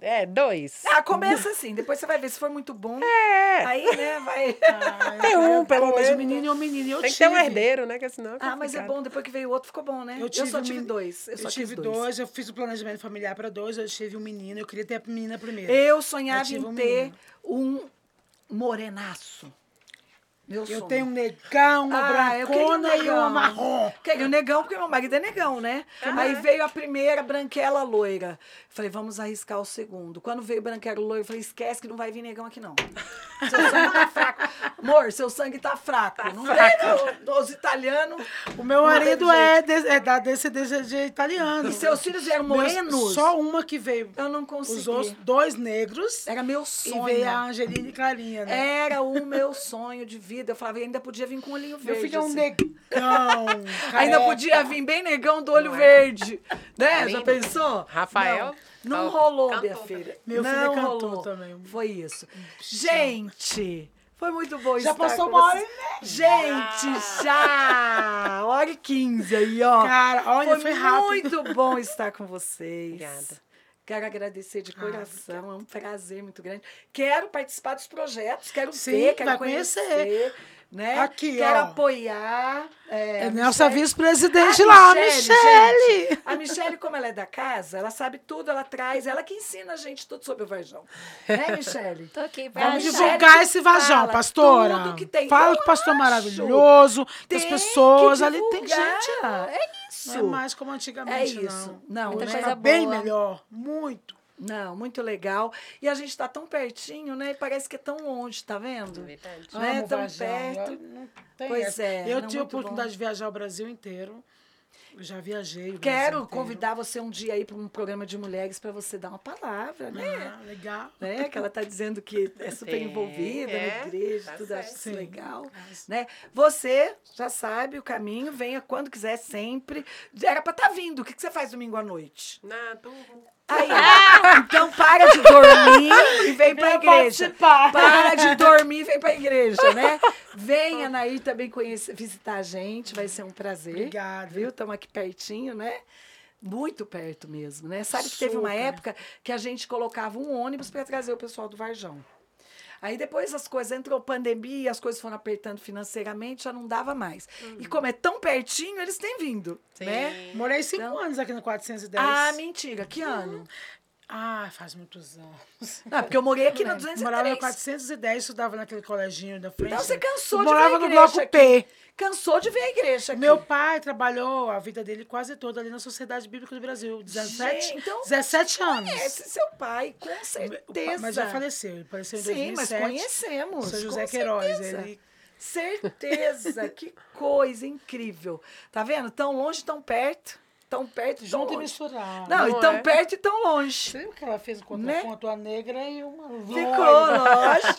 É, dois. Ah, começa assim. Depois você vai ver se for muito bom. É. Aí, né, vai... Tem um, pelo menos. menino e um menino. Eu Tem que tive. ter um herdeiro, né? Que senão é Ah, mas é bom. Depois que veio o outro, ficou bom, né? Eu, tive só um tive dois. Eu, Eu, só tive quis dois. eu fiz o planejamento familiar para dois, eu tive um menino, eu queria ter a menina primeiro. Eu sonhava Eu em um ter menino. um morenaço. Meu Eu sonho. tenho um negão, uma Ah, queria um brancona e uma marrom. Queria um negão, porque meu marido é negão, né? Aí veio a primeira, branquela loira. Falei, vamos arriscar o segundo. Quando veio branquela loira, eu falei, esquece que não vai vir negão aqui, não. *laughs* Seu sangue tá fraco. Amor, seu sangue tá fraco. não vem no- nos italianos. O meu marido tem é, de- é da descendência de italiano. E seus filhos eram morenos? Só uma que veio. Eu não Os consegui. outros, dois negros. Era meu E sonho. veio a Angelina e Clarinha, né? Era o meu sonho de vida. Eu falava, e ainda podia vir com olhinho Meu verde. filho é um assim. negão. *laughs* Ainda podia vir bem negão do olho Não é? verde. Né? Já Lindo. pensou? Rafael, Não, não ó, rolou, minha filha. Meu filho não é cantor rolou. também. Foi isso. Gente, foi muito bom Já estar passou com uma hora e Gente, já! Hora e 15 aí, ó. Cara, olha, foi, foi rápido. muito bom estar com vocês. Obrigada. Quero agradecer de Ah, coração, é um prazer muito grande. Quero participar dos projetos, quero Sim, ver, quero conhecer, conhecer. Né? Aqui, quero ó. apoiar. É, É a nossa Michele- vice-presidente A lá, Michele, Michele. gente, a Michelle, como ela é da casa, ela sabe tudo, ela traz, ela que ensina a gente tudo sobre o Varjão. Né, *laughs* Michele? Tô aqui pra Vamos Michele divulgar esse vajão, fala pastora. tudo que tem. Fala que o pastor acho. maravilhoso, que as Tem pessoas que ali tem gente. ó. É isso. Não é mais como antigamente, É isso. não. Não, Muita né? coisa Tá bem boa. melhor, muito. Não, muito legal. E a gente tá tão pertinho, né? E parece que é tão longe, tá vendo? Verdade. Né? Amo Tão Varjão, perto. eu- não tem Pois essa. é, Eu não, tive a oportunidade bom. de viajar o Brasil inteiro. Eu já viajei. Quero convidar você um dia aí para um programa de mulheres para você dar uma palavra, né? Ah, legal. né? Que ela tá dizendo que é super Sim, *laughs* envolvida é, na igreja, tá tudo, acho certo. isso Sim. legal. Mas- Né? Você já sabe o caminho, venha quando quiser, sempre. Era para estar vindo. O que que você faz domingo à noite? Na turma. Aí, então para de dormir e vem para a Venha igreja. participar. Para de dormir e vem para a igreja, né? Venha, Nair, também conhecer, visitar a gente, vai ser um prazer. Obrigada. Viu? Estamos aqui pertinho, né? Muito perto mesmo, né? Sabe que teve uma Super. época que a gente colocava um ônibus para trazer o pessoal do Varjão. Aí depois as coisas, entrou pandemia, as coisas foram apertando financeiramente, já não dava mais. E como é tão pertinho, eles têm vindo, Sim. né? Morei cinco Então- anos aqui no 410. Ah, mentira, que ano? Ah, faz muitos anos. Não, porque eu morei aqui no Eu Morava no 203. 410, estudava naquele coleginho da frente. Então você cansou Eu de morava no bloco aqui. P. Cansou de ver a igreja aqui. Meu pai trabalhou a vida dele quase toda ali na Sociedade Bíblica do Brasil. 17, Gente, então 17 anos. Conhece seu pai, com O pai- certeza. Mas já faleceu. Ele faleceu em Sim, mas 2007. conhecemos. Seu com José Queiroz. certeza. Ele Certeza, que coisa incrível. Tá vendo? Tão longe, tão perto. Tão perto, tão junto e longe. misturado. Não, Não e tão é? perto e tão longe. Você lembra que ela fez contra Né? com a negra e uma Ficou, loira? lógico.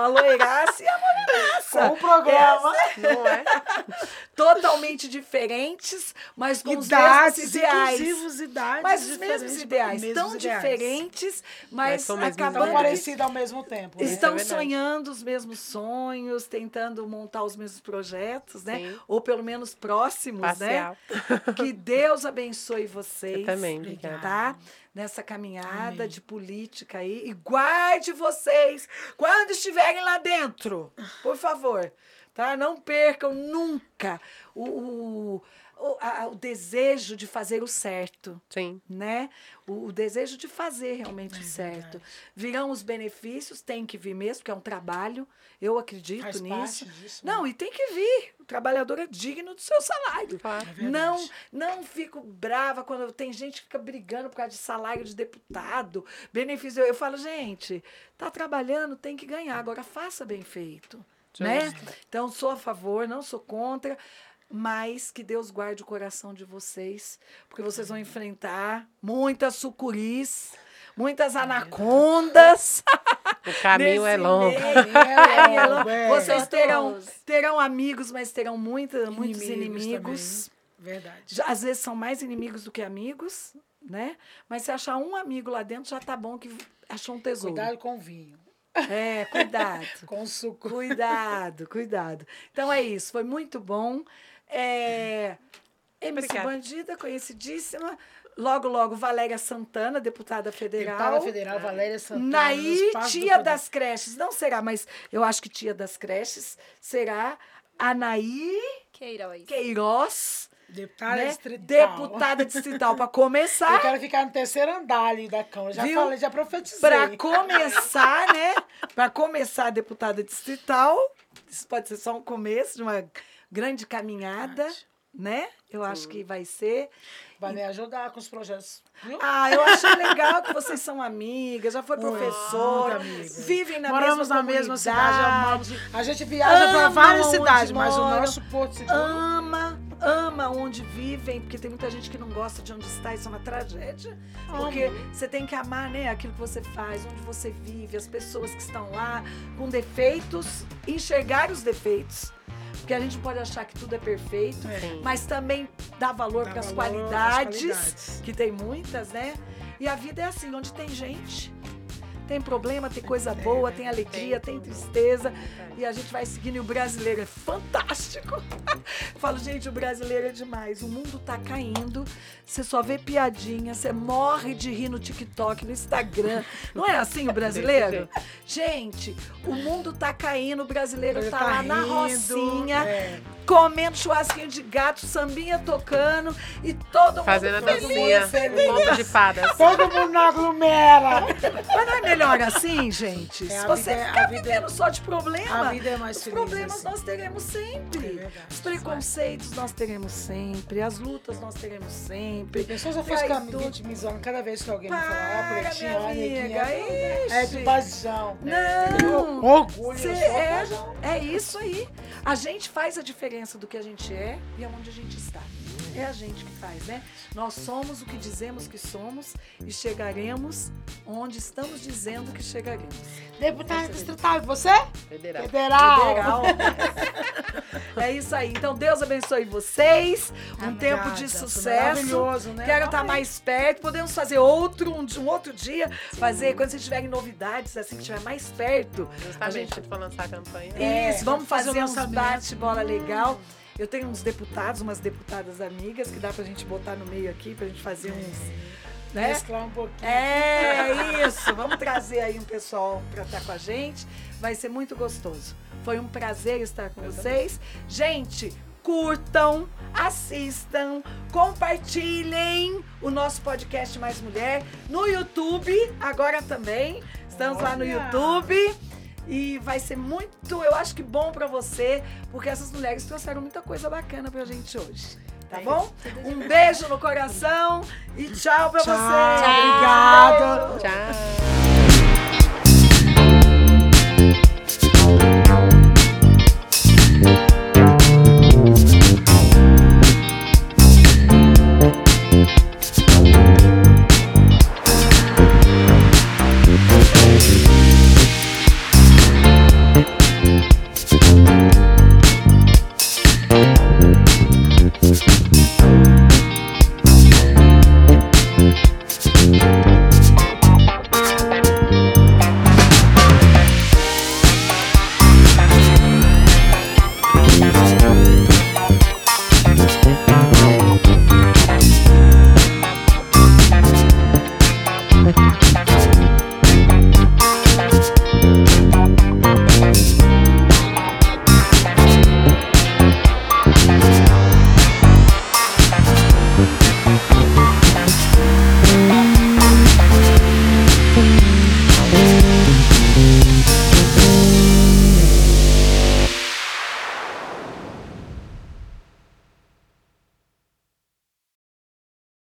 A loiraça e a morena. Com o programa. Não é? Totalmente diferentes, mas com Idades, os mesmos ideais. idades Mas os mesmos ideais, mesmos tão ideais. diferentes, Mas mas Tão acabando que parecidos ao mesmo tempo. né? estão é sonhando os mesmos sonhos, tentando montar os mesmos projetos, né? Sim. Ou pelo menos próximos, Parcial. né? Que Deus abençoe vocês. Eu também, obrigada. Tá? Nessa caminhada Amém. de política aí. E guarde vocês quando estiverem lá dentro. Por favor. Tá? Não percam nunca o, o, o, a- o desejo de fazer o certo Sim. né? O, o desejo de fazer realmente o certo. Virão os benefícios, tem que vir mesmo, porque é um trabalho. Eu acredito Faz nisso. parte disso. né? Não, e tem que vir. O trabalhador é digno do seu salário. É verdade. Não, não fico brava quando tem gente que fica brigando por causa de salário de deputado, benefício. Eu, eu falo, gente, tá trabalhando, tem que ganhar. Agora faça bem feito, né? Então sou a favor, não sou contra, mas que Deus guarde o coração de vocês, porque vocês vão enfrentar muitas sucuris, muitas anacondas. *laughs* O caminho é *laughs* longo. É É longo, longo. é. Vocês terão, terão amigos, mas terão muita, muitos Inimigos. Verdade. Já, às vezes são mais inimigos do que amigos, né? Mas se achar um amigo lá dentro, já tá bom que achou um tesouro. Cuidado com o vinho. É, cuidado. *laughs* Com o suco. cuidado, cuidado. Então é isso, foi muito bom. É, MC Obrigada. Bandida, conhecidíssima. Logo, logo, Valéria Santana, deputada federal. Deputada Federal Valéria Santana. Naí, tia das creches. Não será, mas eu acho que tia das creches será Anaí Queiroz. Queiroz, Deputada né? distrital. Deputada distrital, para começar. *laughs* Eu quero ficar no terceiro andar ali da Câmara. Já Viu? falei, já profetizei. Para começar, né? Para começar a deputada distrital, isso pode ser só um começo de uma grande caminhada, né? Eu acho que vai ser. Vai me ajudar com os projetos. Viu? Ah, eu achei legal que vocês são amigas, já foi professora, vivem na Moramos mesma na mesma cidade, amamos. A gente viaja para várias cidades, mas o nosso Porto Seguro. ama, ama onde vivem, porque tem muita gente que não gosta de onde está, isso é uma tragédia. Porque você tem que amar, né, aquilo que você faz, onde você vive, as pessoas que estão lá com defeitos, enxergar os defeitos. Porque a gente pode achar que tudo é perfeito, É. mas também dá valor para as qualidades, qualidades. que tem muitas, né? E a vida é assim, onde tem gente, tem problema, tem coisa boa, tem alegria, tem tristeza. E a gente vai seguindo e o brasileiro é fantástico. *laughs* Falo, gente, o brasileiro é demais. O mundo tá caindo. Você só vê piadinha, você morre de rir no TikTok, no Instagram. Não é assim o brasileiro? *laughs* Gente, o mundo tá caindo, o brasileiro tá, tá lá na rindo, rocinha, é. comendo churrasquinho de gato, sambinha tocando e todo mundo Fazendo a dancinha, conto de fadas. Todo mundo não aglomera. Mas não é melhor assim, gente? É, Se você vida é- ficar é- vivendo só de problema, A vida é mais os feliz. problemas assim. nós teremos sempre. É verdade. Os preconceitos nós teremos sempre. As lutas nós teremos sempre. Pessoas já E faz me tudo- vitimizando cada vez que alguém fala, ó, ó, neguinha. É ixi. de paixão. Não! Orgulho. Cê é, é isso aí. A gente faz a diferença do que a gente é e aonde a gente está. É a gente que faz, né? Nós somos o que dizemos que somos e chegaremos onde estamos dizendo que chegaremos. Deputada distrital, e você? Federal. Federal. Legal. *laughs* é isso aí. Então, Deus abençoe vocês. Um tempo de sucesso. maravilhoso, né? Quero estar mais perto. Podemos fazer outro, um, um outro dia. Fazer quando vocês tiverem novidades, assim, que estiver mais perto. A Justamente gente- para lançar a campanha. É, Isso, vamos vamos fazer fazer lançamento. bate-bola legal. Eu tenho uns deputados, umas deputadas amigas que dá pra gente botar no meio aqui, pra gente fazer uns. Né? Mesclar um pouquinho. É isso, vamos trazer aí um pessoal para estar com a gente. Vai ser muito gostoso. Foi um prazer estar com vocês. Gente, curtam, assistam, compartilhem o nosso podcast Mais Mulher no YouTube, agora também. Estamos lá no Olha! YouTube. E vai ser muito, eu acho que bom para você, porque essas mulheres trouxeram muita coisa bacana pra gente hoje. Tá É bom? Um beijo no coração e tchau pra Tchau, vocês. obrigada. Tchau.